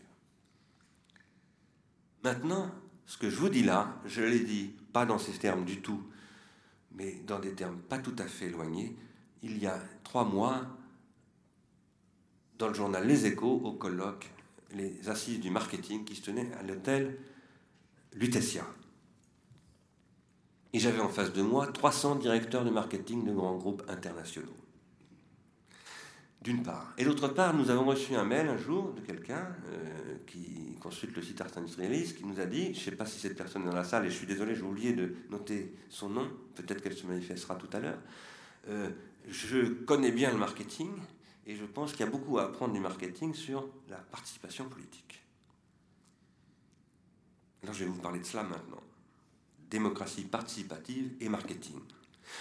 A: Maintenant, ce que je vous dis là, je l'ai dit pas dans ces termes du tout, mais dans des termes pas tout à fait éloignés, il y a trois mois, dans le journal Les Échos au colloque Les Assises du marketing qui se tenait à l'hôtel Lutetia. Et j'avais en face de moi 300 directeurs de marketing de grands groupes internationaux. D'une part. Et d'autre part, nous avons reçu un mail un jour de quelqu'un euh, qui consulte le site Ars Industrialis qui nous a dit, je ne sais pas si cette personne est dans la salle, et je suis désolé, j'ai oublié de noter son nom, peut-être qu'elle se manifestera tout à l'heure. Euh, je connais bien le marketing, et je pense qu'il y a beaucoup à apprendre du marketing sur la participation politique. Alors je vais vous parler de cela maintenant. Démocratie participative et marketing.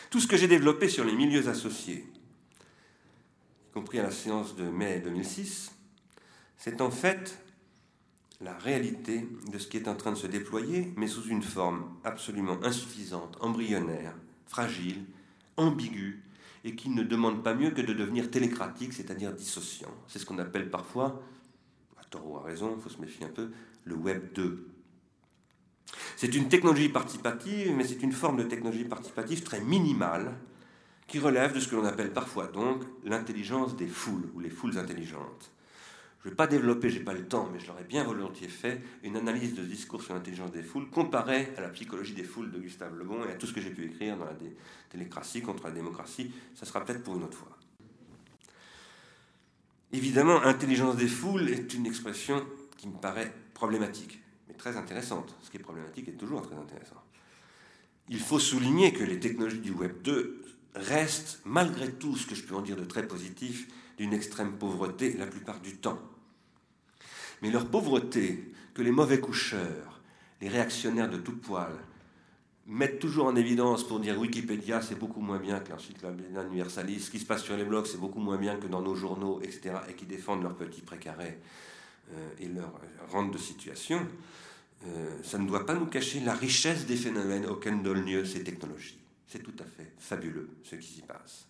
A: Tout ce que j'ai développé sur les milieux associés, compris à la séance de mai 2006, c'est en fait la réalité de ce qui est en train de se déployer, mais sous une forme absolument insuffisante, embryonnaire, fragile, ambiguë, et qui ne demande pas mieux que de devenir télécratique, c'est-à-dire dissociant. C'est ce qu'on appelle parfois, à tort ou à raison, il faut se méfier un peu, le Web 2. C'est une technologie participative, mais c'est une forme de technologie participative très minimale qui relève de ce que l'on appelle parfois donc l'intelligence des foules ou les foules intelligentes. Je ne vais pas développer, je n'ai pas le temps, mais je l'aurais bien volontiers fait, une analyse de discours sur l'intelligence des foules comparée à la psychologie des foules de Gustave Le Bon et à tout ce que j'ai pu écrire dans la télécratie contre la démocratie. Ça sera peut-être pour une autre fois. Évidemment, intelligence des foules est une expression qui me paraît problématique, mais très intéressante. Ce qui est problématique est toujours très intéressant. Il faut souligner que les technologies du Web 2 restent, malgré tout ce que je peux en dire de très positif, d'une extrême pauvreté la plupart du temps. Mais leur pauvreté, que les mauvais coucheurs, les réactionnaires de tout poil, mettent toujours en évidence pour dire Wikipédia c'est beaucoup moins bien qu'un site universaliste, ce qui se passe sur les blogs c'est beaucoup moins bien que dans nos journaux, etc., et qui défendent leurs petits précarés euh, et leur rente de situation, euh, ça ne doit pas nous cacher la richesse des phénomènes auxquels donnent lieu ces technologies. C'est tout à fait fabuleux ce qui s'y passe.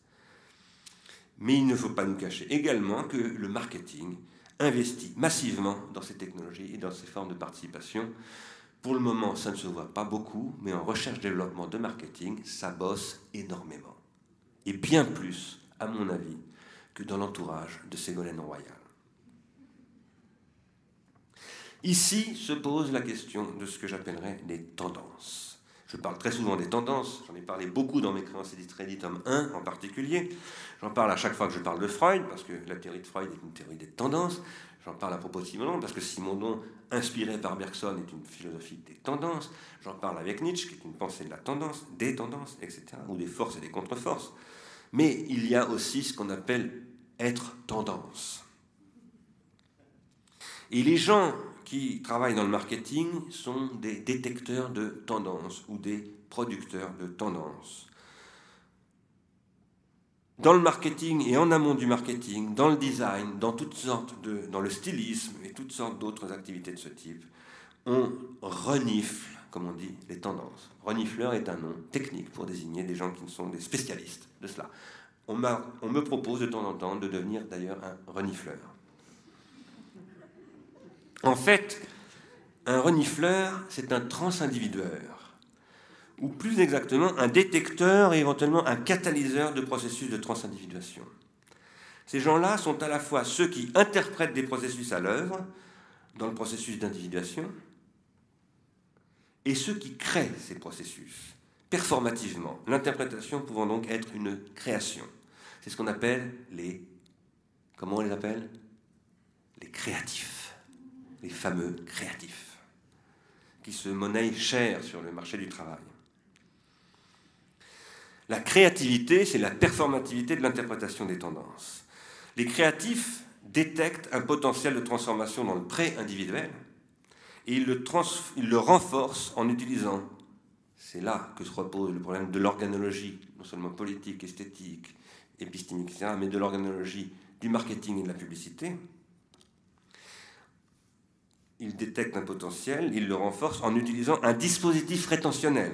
A: Mais il ne faut pas nous cacher également que le marketing investit massivement dans ces technologies et dans ces formes de participation. Pour le moment, ça ne se voit pas beaucoup, mais en recherche-développement de marketing, ça bosse énormément. Et bien plus, à mon avis, que dans l'entourage de Ségolène Royal. Ici se pose la question de ce que j'appellerais les tendances. Je parle très souvent des tendances, j'en ai parlé beaucoup dans mes créances et tome 1 en particulier. J'en parle à chaque fois que je parle de Freud, parce que la théorie de Freud est une théorie des tendances. J'en parle à propos de Simondon, parce que Simondon, inspiré par Bergson, est une philosophie des tendances. J'en parle avec Nietzsche, qui est une pensée de la tendance, des tendances, etc., ou des forces et des contre-forces. Mais il y a aussi ce qu'on appelle être tendance. Et les gens qui travaillent dans le marketing sont des détecteurs de tendances ou des producteurs de tendances. Dans le marketing et en amont du marketing, dans le design, dans toutes sortes de, dans le stylisme et toutes sortes d'autres activités de ce type, on renifle, comme on dit, les tendances. Renifleur est un nom technique pour désigner des gens qui sont des spécialistes de cela. On, on me propose de temps en temps de devenir d'ailleurs un renifleur. En fait, un renifleur, c'est un transindividueur, ou plus exactement un détecteur et éventuellement un catalyseur de processus de transindividuation. Ces gens-là sont à la fois ceux qui interprètent des processus à l'œuvre, dans le processus d'individuation, et ceux qui créent ces processus, performativement, l'interprétation pouvant donc être une création. C'est ce qu'on appelle les... Comment on les appelle? Les créatifs les fameux créatifs, qui se monnaient cher sur le marché du travail. La créativité, c'est la performativité de l'interprétation des tendances. Les créatifs détectent un potentiel de transformation dans le pré-individuel et ils le, ils renforcent en utilisant, c'est là que se repose le problème de l'organologie, non seulement politique, esthétique, épistémique, etc., mais de l'organologie du marketing et de la publicité, il détecte un potentiel, il le renforce en utilisant un dispositif rétentionnel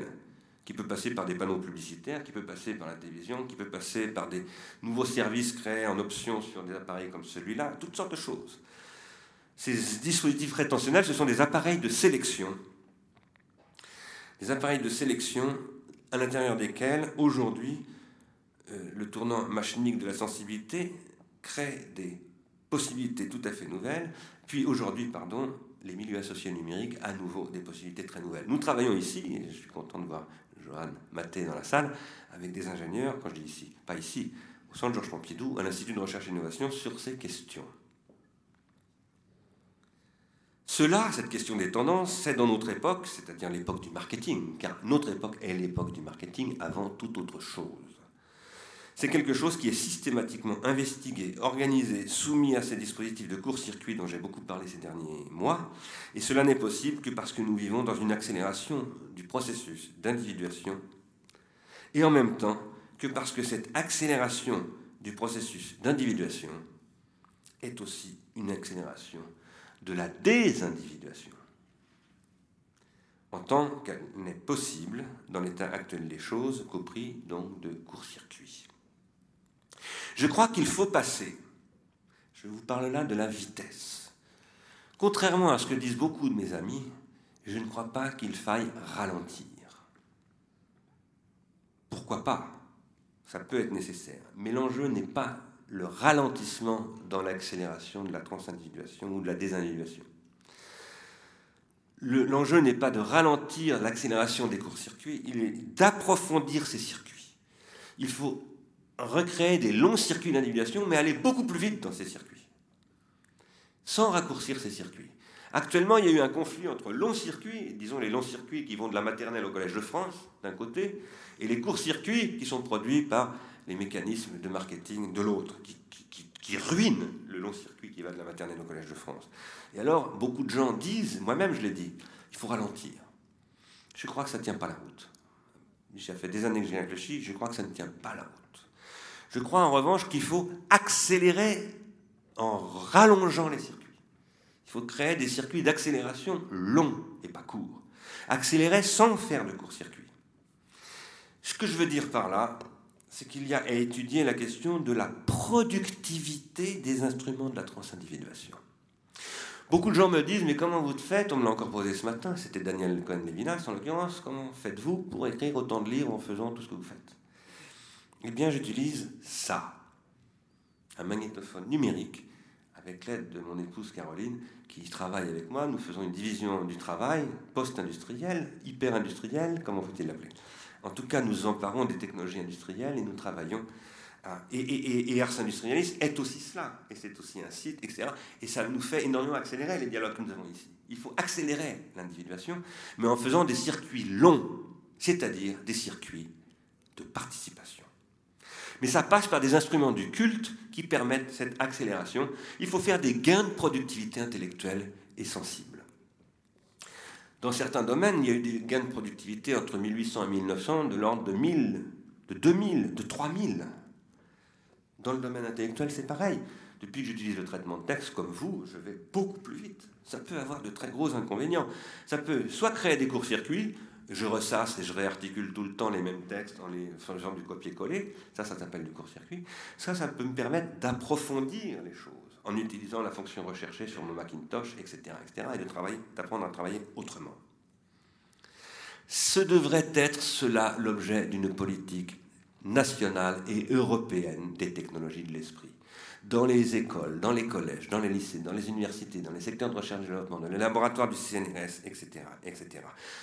A: qui peut passer par des panneaux publicitaires, qui peut passer par la télévision, qui peut passer par des nouveaux services créés en option sur des appareils comme celui-là, toutes sortes de choses. Ces dispositifs rétentionnels, ce sont des appareils de sélection. Des appareils de sélection à l'intérieur desquels, aujourd'hui, euh, le tournant machinique de la sensibilité crée des possibilités tout à fait nouvelles, puis aujourd'hui, pardon, les milieux associés numériques, à nouveau des possibilités très nouvelles. Nous travaillons ici, et je suis content de voir Johan Maté dans la salle, avec des ingénieurs, quand je dis ici, pas ici, au centre Georges Pompidou, à l'Institut de recherche et d'innovation, sur ces questions. Cela, cette question des tendances, c'est dans notre époque, c'est-à-dire l'époque du marketing, car notre époque est l'époque du marketing avant toute autre chose. C'est quelque chose qui est systématiquement investigué, organisé, soumis à ces dispositifs de court-circuit dont j'ai beaucoup parlé ces derniers mois. Et cela n'est possible que parce que nous vivons dans une accélération du processus d'individuation et en même temps que parce que cette accélération du processus d'individuation est aussi une accélération de la désindividuation en tant qu'elle n'est possible dans l'état actuel des choses qu'au prix donc de court-circuit. Je crois qu'il faut passer. Je vous parle là de la vitesse. Contrairement à ce que disent beaucoup de mes amis, je ne crois pas qu'il faille ralentir. Pourquoi pas? Ça peut être nécessaire. Mais l'enjeu n'est pas le ralentissement dans l'accélération de la transindividuation ou de la désindividuation. L'enjeu n'est pas de ralentir l'accélération des courts-circuits, il est d'approfondir ces circuits. Il faut recréer des longs circuits d'individuation, mais aller beaucoup plus vite dans ces circuits, sans raccourcir ces circuits. Actuellement, il y a eu un conflit entre longs circuits, disons les longs circuits qui vont de la maternelle au Collège de France, d'un côté, et les courts circuits qui sont produits par les mécanismes de marketing de l'autre, qui, ruinent le long circuit qui va de la maternelle au Collège de France. Et alors, beaucoup de gens disent, moi-même je l'ai dit, il faut ralentir. Je crois que ça ne tient pas la route. Ça fait des années que j'y réfléchi, je crois que ça ne tient pas la route. Je crois en revanche qu'il faut accélérer en rallongeant les circuits. Il faut créer des circuits d'accélération longs et pas courts. Accélérer sans faire de court-circuit. Ce que je veux dire par là, c'est qu'il y a à étudier la question de la productivité des instruments de la transindividuation. Beaucoup de gens me disent, mais comment vous faites? On me l'a encore posé ce matin, c'était Daniel Cohen-Levinas en l'occurrence, comment faites-vous pour écrire autant de livres en faisant tout ce que vous faites? Eh bien, j'utilise ça, un magnétophone numérique avec l'aide de mon épouse Caroline, qui travaille avec moi. Nous faisons une division du travail post-industriel, hyper-industriel, comment faut-il l'appeler En tout cas, nous emparons des technologies industrielles et nous travaillons. et, et, et, Ars Industrialis est aussi cela, et c'est aussi un site, etc. Et ça nous fait énormément accélérer les dialogues que nous avons ici. Il faut accélérer l'individuation, mais en faisant des circuits longs, c'est-à-dire des circuits de participation. Mais ça passe par des instruments du culte qui permettent cette accélération. Il faut faire des gains de productivité intellectuelle et sensible. Dans certains domaines, il y a eu des gains de productivité entre 1800 et 1900 de l'ordre de 1000, de 2000, de 3000. Dans le domaine intellectuel, c'est pareil. Depuis que j'utilise le traitement de texte, comme vous, je vais beaucoup plus vite. Ça peut avoir de très gros inconvénients. Ça peut soit créer des courts-circuits, je ressasse et je réarticule tout le temps les mêmes textes en les faisant du copier-coller. Ça, ça s'appelle du court-circuit. Ça, ça peut me permettre d'approfondir les choses en utilisant la fonction recherchée sur mon Macintosh, etc., etc., et de travailler, d'apprendre à travailler autrement. Ce devrait être cela l'objet d'une politique nationale et européenne des technologies de l'esprit dans les écoles, dans les collèges, dans les lycées, dans les universités, dans les secteurs de recherche et développement, dans les laboratoires du CNRS, etc., etc.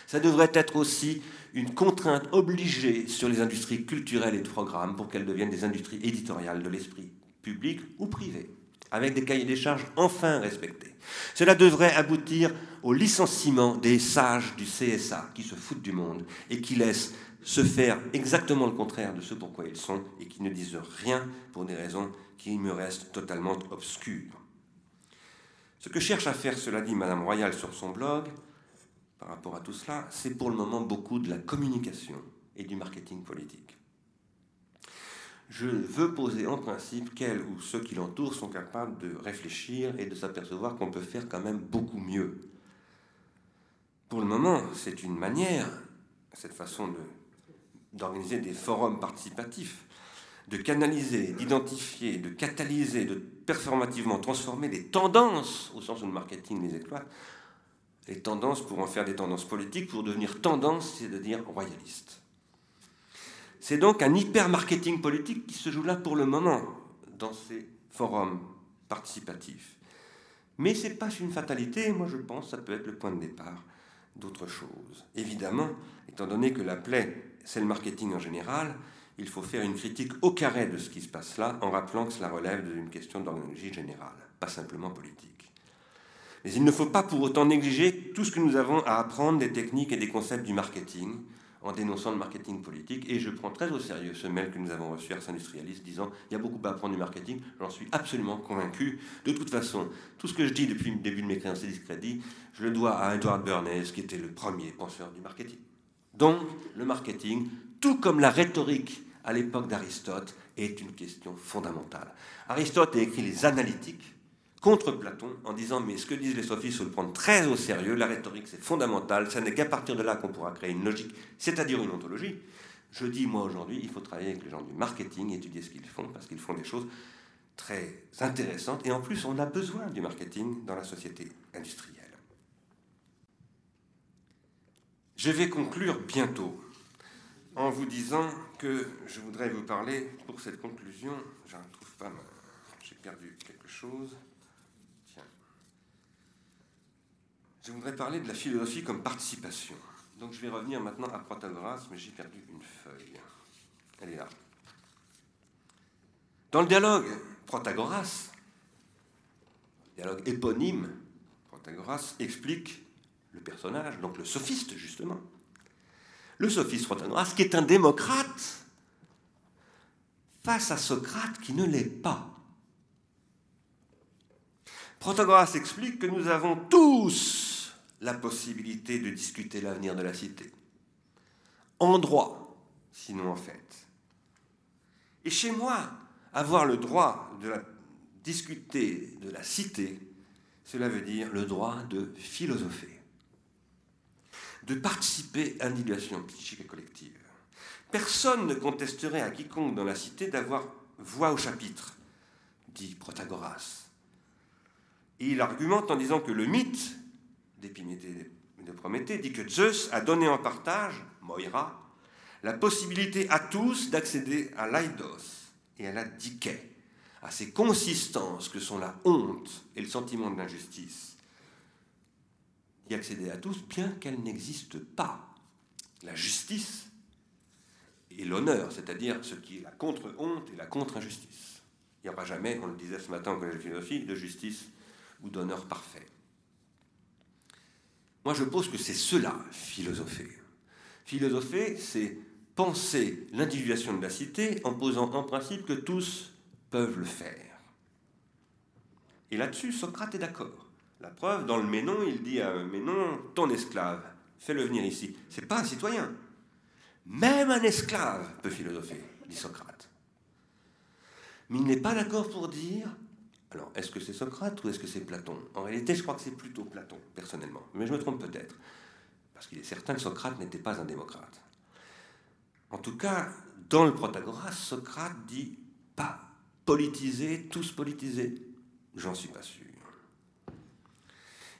A: Ça devrait être aussi une contrainte obligée sur les industries culturelles et de programmes pour qu'elles deviennent des industries éditoriales de l'esprit, public ou privé, avec des cahiers des charges enfin respectés. Cela devrait aboutir au licenciement des sages du CSA qui se foutent du monde et qui laissent se faire exactement le contraire de ce pourquoi ils sont et qui ne disent rien pour des raisons qui me restent totalement obscures. Ce que cherche à faire, cela dit, Madame Royal sur son blog, par rapport à tout cela, c'est pour le moment beaucoup de la communication et du marketing politique. Je veux poser en principe qu'elle ou ceux qui l'entourent sont capables de réfléchir et de s'apercevoir qu'on peut faire quand même beaucoup mieux. Pour le moment, c'est une manière, cette façon d'organiser des forums participatifs, de canaliser, d'identifier, de catalyser, de performativement transformer les tendances, au sens où le marketing les exploite, les tendances pour en faire des tendances politiques, pour devenir tendance, c'est de dire royaliste. C'est donc un hyper-marketing politique qui se joue là pour le moment, dans ces forums participatifs. Mais ce n'est pas une fatalité, moi je pense que ça peut être le point de départ d'autre chose. Évidemment, étant donné que la plaie c'est le marketing en général, il faut faire une critique au carré de ce qui se passe là, en rappelant que cela relève d'une question d'organologie générale, pas simplement politique. Mais il ne faut pas pour autant négliger tout ce que nous avons à apprendre des techniques et des concepts du marketing, en dénonçant le marketing politique. Et je prends très au sérieux ce mail que nous avons reçu à Industrialiste disant il y a beaucoup à apprendre du marketing. J'en suis absolument convaincu. De toute façon, tout ce que je dis depuis le début de mes créances et discrédits, je le dois à Edward Bernays, qui était le premier penseur du marketing. Donc, le marketing, tout comme la rhétorique à l'époque d'Aristote, est une question fondamentale. Aristote a écrit les analytiques contre Platon en disant mais ce que disent les sophistes, il faut le prendre très au sérieux, la rhétorique c'est fondamental, ce n'est qu'à partir de là qu'on pourra créer une logique, c'est-à-dire une ontologie. Je dis moi aujourd'hui, il faut travailler avec les gens du marketing, étudier ce qu'ils font, parce qu'ils font des choses très intéressantes, et en plus on a besoin du marketing dans la société industrielle. Je vais conclure bientôt. En vous disant que je voudrais vous parler, pour cette conclusion, je ne trouve pas, j'ai perdu quelque chose. Tiens. Je voudrais parler de la philosophie comme participation. Donc je vais revenir maintenant à Protagoras, mais j'ai perdu une feuille. Elle est là. Dans le dialogue Protagoras, dialogue éponyme, Protagoras explique le personnage, donc le sophiste justement. Le sophiste Protagoras, qui est un démocrate, face à Socrate qui ne l'est pas. Protagoras explique que nous avons tous la possibilité de discuter l'avenir de la cité. En droit, sinon en fait. Et chez moi, avoir le droit de discuter de la cité, cela veut dire le droit de philosopher, de participer à l'individuation psychique et collective. Personne ne contesterait à quiconque dans la cité d'avoir voix au chapitre, dit Protagoras. Il argumente en disant que le mythe d'Épiméthée de Prométhée dit que Zeus a donné en partage, Moira, la possibilité à tous d'accéder à l'Aïdos et à la Diké, à ces consistances que sont la honte et le sentiment de l'injustice, d'y accéder à tous, bien qu'elles n'existent pas. La justice et l'honneur, c'est-à-dire ce qui est la contre-honte et la contre-injustice. Il n'y aura jamais, on le disait ce matin au Collège de philosophie, de justice ou d'honneur parfait. Moi, je pose que c'est cela, philosopher. Philosopher, c'est penser l'individuation de la cité en posant en principe que tous peuvent le faire. Et là-dessus, Socrate est d'accord. La preuve, dans le Ménon, il dit à Ménon, ton esclave, fais-le venir ici. C'est pas un citoyen. Même un esclave peut philosopher, dit Socrate. Mais il n'est pas d'accord pour dire, alors est-ce que c'est Socrate ou est-ce que c'est Platon? En réalité, je crois que c'est plutôt Platon, personnellement. Mais je me trompe peut-être. Parce qu'il est certain que Socrate n'était pas un démocrate. En tout cas, dans le Protagoras, Socrate dit pas politiser, tous politisés. J'en suis pas sûr.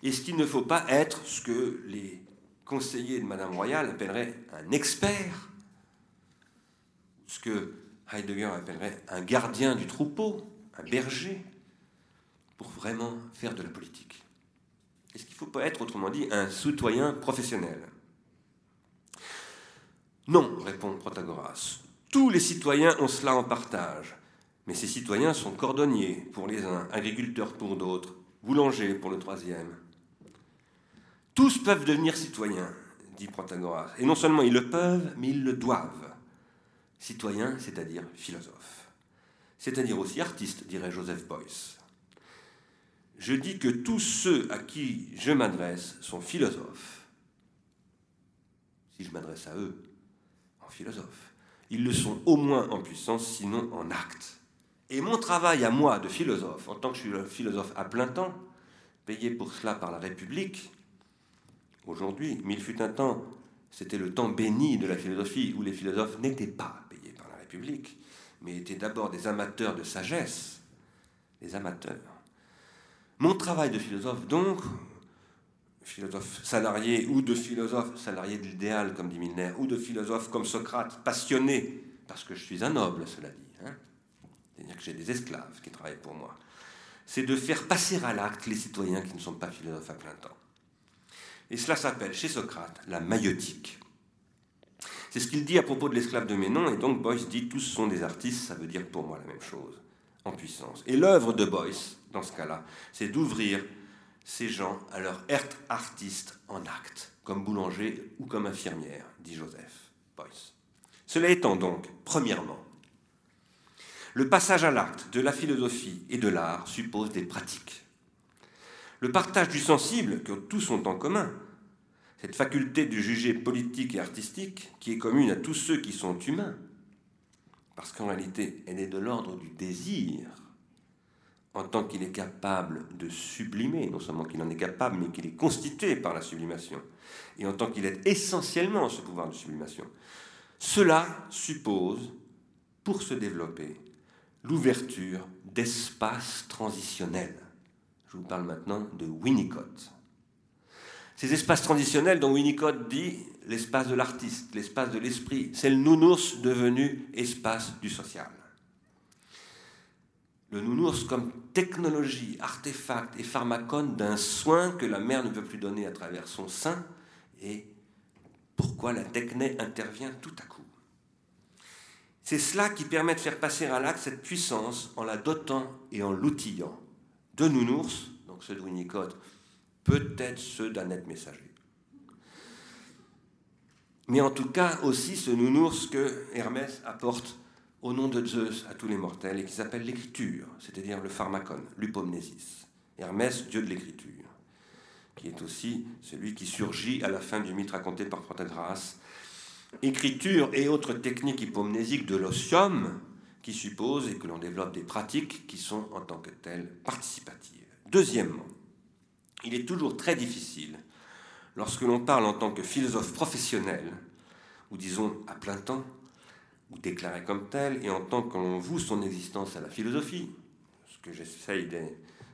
A: Est-ce qu'il ne faut pas être ce que les conseillers de Madame Royale appelleraient un expert Ce que Heidegger appellerait un gardien du troupeau, un berger, pour vraiment faire de la politique? Est-ce qu'il ne faut pas être, autrement dit, un citoyen professionnel? Non, répond Protagoras. Tous les citoyens ont cela en partage. Mais ces citoyens sont cordonniers pour les uns, agriculteurs pour d'autres, boulangers pour le troisième. Tous peuvent devenir citoyens, dit Protagoras. Et non seulement ils le peuvent, mais ils le doivent. Citoyens, c'est-à-dire philosophes. C'est-à-dire aussi artistes, dirait Joseph Beuys. Je dis que tous ceux à qui je m'adresse sont philosophes. Si je m'adresse à eux, philosophes. Ils le sont au moins en puissance, sinon en acte. Et mon travail à moi de philosophe, en tant que je suis philosophe à plein temps, payé pour cela par la République, aujourd'hui, mais il fut un temps, c'était le temps béni de la philosophie, où les philosophes n'étaient pas payés par la République, mais étaient d'abord des amateurs de sagesse, des amateurs. Mon travail de philosophe, donc, philosophe salarié ou de philosophe salarié de l'idéal, comme dit Milner, ou de philosophe comme Socrate, passionné, parce que je suis un noble, cela dit. Hein. C'est-à-dire que j'ai des esclaves qui travaillent pour moi. C'est de faire passer à l'acte les citoyens qui ne sont pas philosophes à plein temps. Et cela s'appelle chez Socrate la maïotique. C'est ce qu'il dit à propos de l'esclave de Ménon, et donc Boyce dit tous sont des artistes, ça veut dire pour moi la même chose, en puissance. Et l'œuvre de Boyce, dans ce cas-là, c'est d'ouvrir ces gens à leur être artiste en acte, comme boulanger ou comme infirmière, dit Joseph Boyce. Cela étant donc, premièrement, le passage à l'acte de la philosophie et de l'art suppose des pratiques. Le partage du sensible, que tous ont en commun, cette faculté de juger politique et artistique, qui est commune à tous ceux qui sont humains, parce qu'en réalité, elle est de l'ordre du désir, en tant qu'il est capable de sublimer, non seulement qu'il en est capable, mais qu'il est constitué par la sublimation, et en tant qu'il est essentiellement ce pouvoir de sublimation, cela suppose, pour se développer, l'ouverture d'espaces transitionnels. Je vous parle maintenant de Winnicott. Ces espaces transitionnels dont Winnicott dit l'espace de l'artiste, l'espace de l'esprit, c'est le nounours devenu espace du social. Le nounours comme technologie, artefact et pharmacone d'un soin que la mère ne peut plus donner à travers son sein et pourquoi la techné intervient tout à coup. C'est cela qui permet de faire passer à l'acte cette puissance en la dotant et en l'outillant. De nounours, donc ceux de Winnicott, peut-être ceux d'un être messager. Mais en tout cas aussi ce nounours que Hermès apporte au nom de Zeus à tous les mortels et qui s'appelle l'écriture, c'est-à-dire le pharmacon, l'upomnésis. Hermès, dieu de l'écriture, qui est aussi celui qui surgit à la fin du mythe raconté par Protagoras. Écriture et autres techniques hypomnésiques de l'osium qui supposent et que l'on développe des pratiques qui sont en tant que telles participatives. Deuxièmement, il est toujours très difficile, lorsque l'on parle en tant que philosophe professionnel, ou disons à plein temps, ou déclaré comme tel, et en tant qu'on voue son existence à la philosophie, ce, que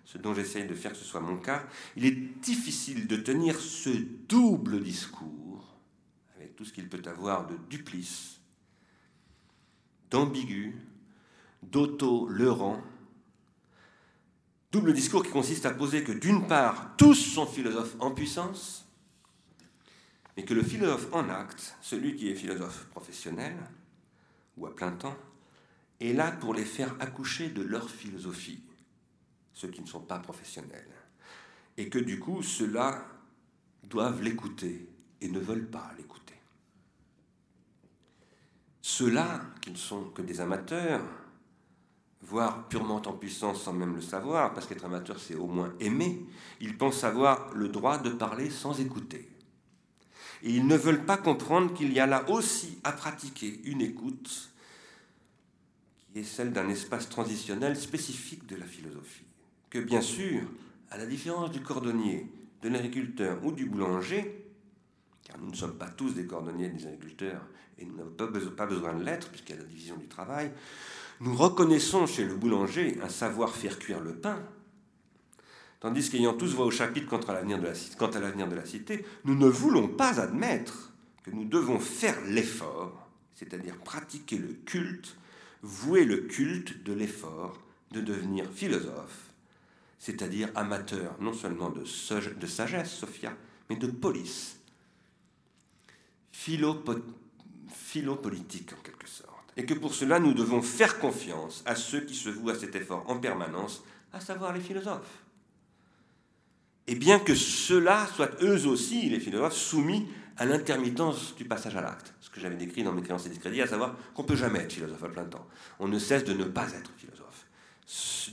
A: ce dont j'essaye de faire que ce soit mon cas, il est difficile de tenir ce double discours, avec tout ce qu'il peut avoir de duplice, d'ambigu, d'auto-leurrant, double discours qui consiste à poser que d'une part, tous sont philosophes en puissance, mais que le philosophe en acte, celui qui est philosophe professionnel, ou à plein temps, est là pour les faire accoucher de leur philosophie, ceux qui ne sont pas professionnels. Et que du coup, ceux-là doivent l'écouter et ne veulent pas l'écouter. Ceux-là, qui ne sont que des amateurs, voire purement en puissance sans même le savoir, parce qu'être amateur c'est au moins aimer, ils pensent avoir le droit de parler sans écouter. Et ils ne veulent pas comprendre qu'il y a là aussi à pratiquer une écoute qui est celle d'un espace transitionnel spécifique de la philosophie. Que bien sûr, à la différence du cordonnier, de l'agriculteur ou du boulanger, car nous ne sommes pas tous des cordonniers et des agriculteurs, et nous n'avons pas besoin de l'être, puisqu'il y a la division du travail, nous reconnaissons chez le boulanger un savoir faire cuire le pain, Tandis qu'ayant tous voix au chapitre quant à l'avenir de, la cité, nous ne voulons pas admettre que nous devons faire l'effort, c'est-à-dire pratiquer le culte, vouer le culte de l'effort de devenir philosophe, c'est-à-dire amateur non seulement de, de sagesse, Sophia, mais de police, philo-politique en quelque sorte. Et que pour cela, nous devons faire confiance à ceux qui se vouent à cet effort en permanence, à savoir les philosophes et bien que ceux-là soient eux aussi, les philosophes, soumis à l'intermittence du passage à l'acte, ce que j'avais décrit dans mes créances et discrédits, à savoir qu'on ne peut jamais être philosophe à plein temps. On ne cesse de ne pas être philosophe.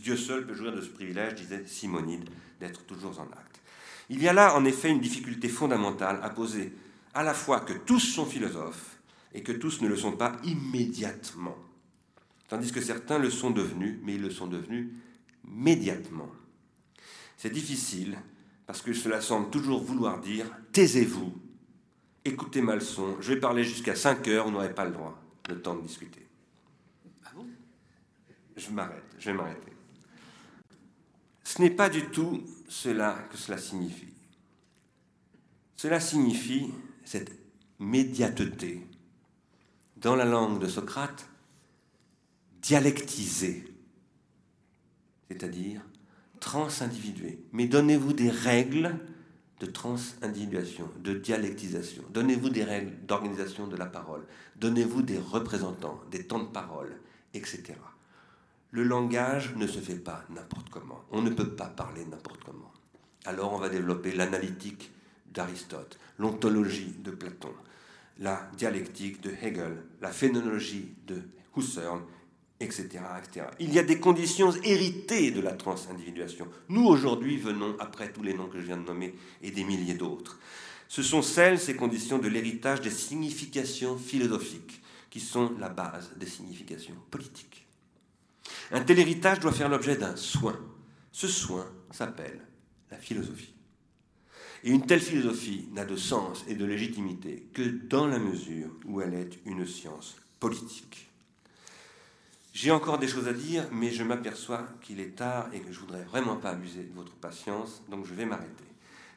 A: Dieu seul peut jouir de ce privilège, disait Simonide, d'être toujours en acte. Il y a là, en effet, une difficulté fondamentale à poser à la fois que tous sont philosophes et que tous ne le sont pas immédiatement, tandis que certains le sont devenus, mais ils le sont devenus médiatement. C'est difficile parce que cela semble toujours vouloir dire taisez-vous, écoutez ma leçon, je vais parler jusqu'à 5 heures, vous n'aurez pas le droit, le temps de discuter. Ah bon? Je m'arrête, je vais m'arrêter. Ce n'est pas du tout cela que cela signifie. Cela signifie cette médiateté, dans la langue de Socrate, dialectisée, c'est-à-dire transindividué. Mais donnez-vous des règles de transindividuation, de dialectisation. Donnez-vous des règles d'organisation de la parole. Donnez-vous des représentants, des temps de parole, etc. Le langage ne se fait pas n'importe comment. On ne peut pas parler n'importe comment. Alors on va développer l'analytique d'Aristote, l'ontologie de Platon, la dialectique de Hegel, la phénoménologie de Husserl etc., Il y a des conditions héritées de la transindividuation. Nous, aujourd'hui, venons, après tous les noms que je viens de nommer, et des milliers d'autres. Ce sont celles, ces conditions, de l'héritage des significations philosophiques, qui sont la base des significations politiques. Un tel héritage doit faire l'objet d'un soin. Ce soin s'appelle la philosophie. Et une telle philosophie n'a de sens et de légitimité que dans la mesure où elle est une science politique. J'ai encore des choses à dire, mais je m'aperçois qu'il est tard et que je voudrais vraiment pas abuser de votre patience, donc je vais m'arrêter.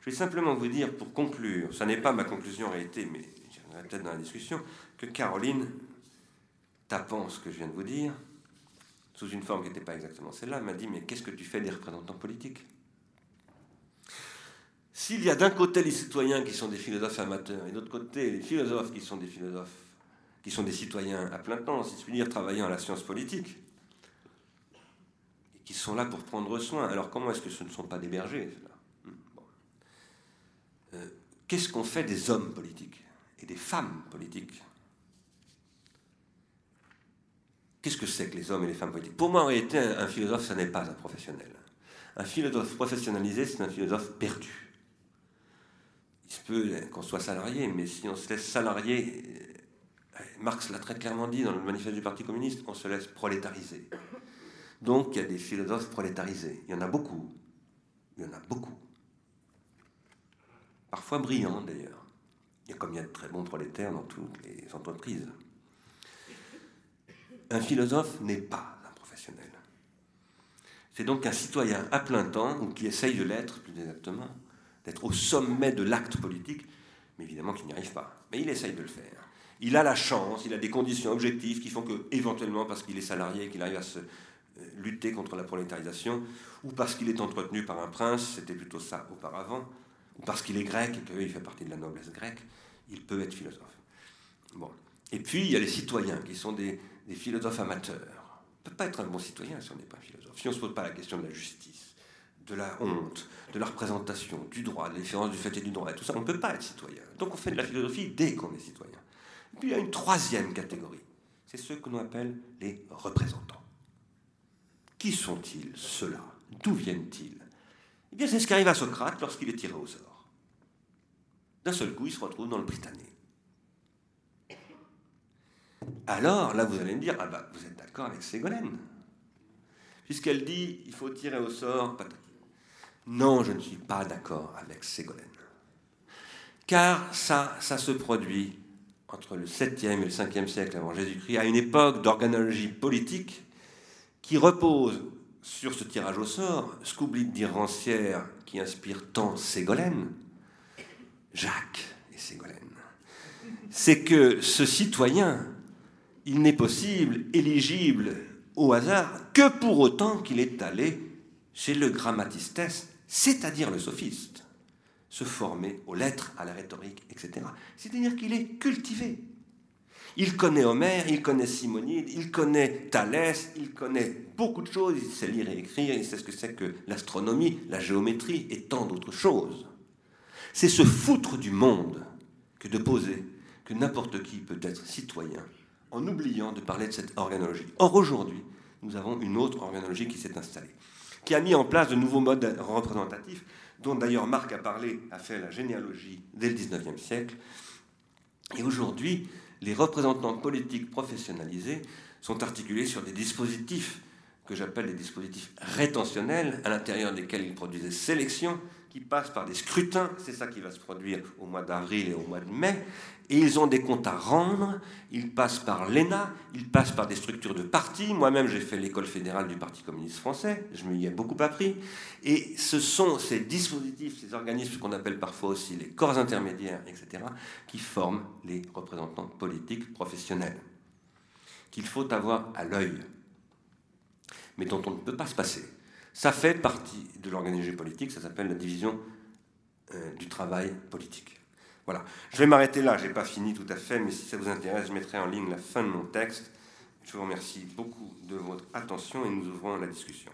A: Je vais simplement vous dire, pour conclure, ça n'est pas ma conclusion en réalité, mais j'y reviendrai peut-être dans la discussion, que Caroline, tapant ce que je viens de vous dire, sous une forme qui n'était pas exactement celle-là, m'a dit Mais qu'est-ce que tu fais des représentants politiques? S'il y a d'un côté les citoyens qui sont des philosophes amateurs et d'autre côté les philosophes qui sont des philosophes, qui sont des citoyens à plein temps, si je puis dire, travaillant à la science politique, et qui sont là pour prendre soin, alors comment est-ce que ce ne sont pas des bergers hmm, euh, Qu'est-ce qu'on fait des hommes politiques et des femmes politiques? Qu'est-ce que c'est que les hommes et les femmes politiques? Pour moi, en réalité, un, un philosophe, ce n'est pas un professionnel. Un philosophe professionnalisé, c'est un philosophe perdu il se peut qu'on soit salarié, mais si on se laisse salarié, euh, Marx l'a très clairement dit dans le manifeste du Parti communiste, on se laisse prolétariser. Donc il y a des philosophes prolétarisés. Il y en a beaucoup. Il y en a beaucoup. Parfois brillants d'ailleurs. A comme il y a de très bons prolétaires dans toutes les entreprises. Un philosophe n'est pas un professionnel. C'est donc un citoyen à plein temps, ou qui essaye de l'être plus exactement, d'être au sommet de l'acte politique, mais évidemment qu'il n'y arrive pas. Mais il essaye de le faire. Il a la chance, il a des conditions objectives qui font que, éventuellement, parce qu'il est salarié, qu'il arrive à se euh, lutter contre la prolétarisation, ou parce qu'il est entretenu par un prince, c'était plutôt ça auparavant, ou parce qu'il est grec et qu'il fait partie de la noblesse grecque, il peut être philosophe. Et puis, il y a les citoyens qui sont des, des philosophes amateurs. On ne peut pas être un bon citoyen si on n'est pas philosophe, si on ne se pose pas la question de la justice de la honte, de la représentation, du droit, de différence du fait et du droit, et tout ça, on ne peut pas être citoyen. Donc on fait de la philosophie dès qu'on est citoyen. Et puis il y a une troisième catégorie, c'est ceux que l'on appelle les représentants. Qui sont-ils, ceux-là? D'où viennent-ils? Eh bien, c'est ce qui arrive à Socrate lorsqu'il est tiré au sort. D'un seul coup, il se retrouve dans le Britannique. Alors, là, vous allez me dire, ah bah, vous êtes d'accord avec Ségolène? Puisqu'elle dit, il faut tirer au sort, non, je ne suis pas d'accord avec Ségolène. Car ça, ça se produit entre le 7e et le 5e siècle avant Jésus-Christ, à une époque d'organologie politique qui repose sur ce tirage au sort, ce qu'oublie de dire Rancière, qui inspire tant Ségolène, Jacques et Ségolène. C'est que ce citoyen, il n'est possible, éligible au hasard, que pour autant qu'il est allé chez le grammatistes c'est-à-dire le sophiste, se former aux lettres, à la rhétorique, etc. C'est-à-dire qu'il est cultivé. Il connaît Homère, il connaît Simonide, il connaît Thalès, il connaît beaucoup de choses, il sait lire et écrire, il sait ce que c'est que l'astronomie, la géométrie et tant d'autres choses. C'est se foutre du monde que de poser que n'importe qui peut être citoyen en oubliant de parler de cette organologie. Or aujourd'hui, nous avons une autre organologie qui s'est installée qui a mis en place de nouveaux modes représentatifs, dont d'ailleurs Marc a parlé, a fait la généalogie dès le XIXe siècle. Et aujourd'hui, les représentants politiques professionnalisés sont articulés sur des dispositifs que j'appelle des dispositifs rétentionnels, à l'intérieur desquels ils produisent des sélections qui passent par des scrutins, c'est ça qui va se produire au mois d'avril et au mois de mai, et ils ont des comptes à rendre, ils passent par l'ENA, ils passent par des structures de partis, moi-même j'ai fait l'école fédérale du Parti communiste français, je m'y ai beaucoup appris, et ce sont ces dispositifs, ces organismes qu'on appelle parfois aussi les corps intermédiaires, etc., qui forment les représentants politiques professionnels, qu'il faut avoir à l'œil, mais dont on ne peut pas se passer. Ça fait partie de l'organisation politique, ça s'appelle la division euh, du travail politique. Voilà. Je vais m'arrêter là, je n'ai pas fini tout à fait, mais si ça vous intéresse, je mettrai en ligne la fin de mon texte. Je vous remercie beaucoup de votre attention et nous ouvrons la discussion.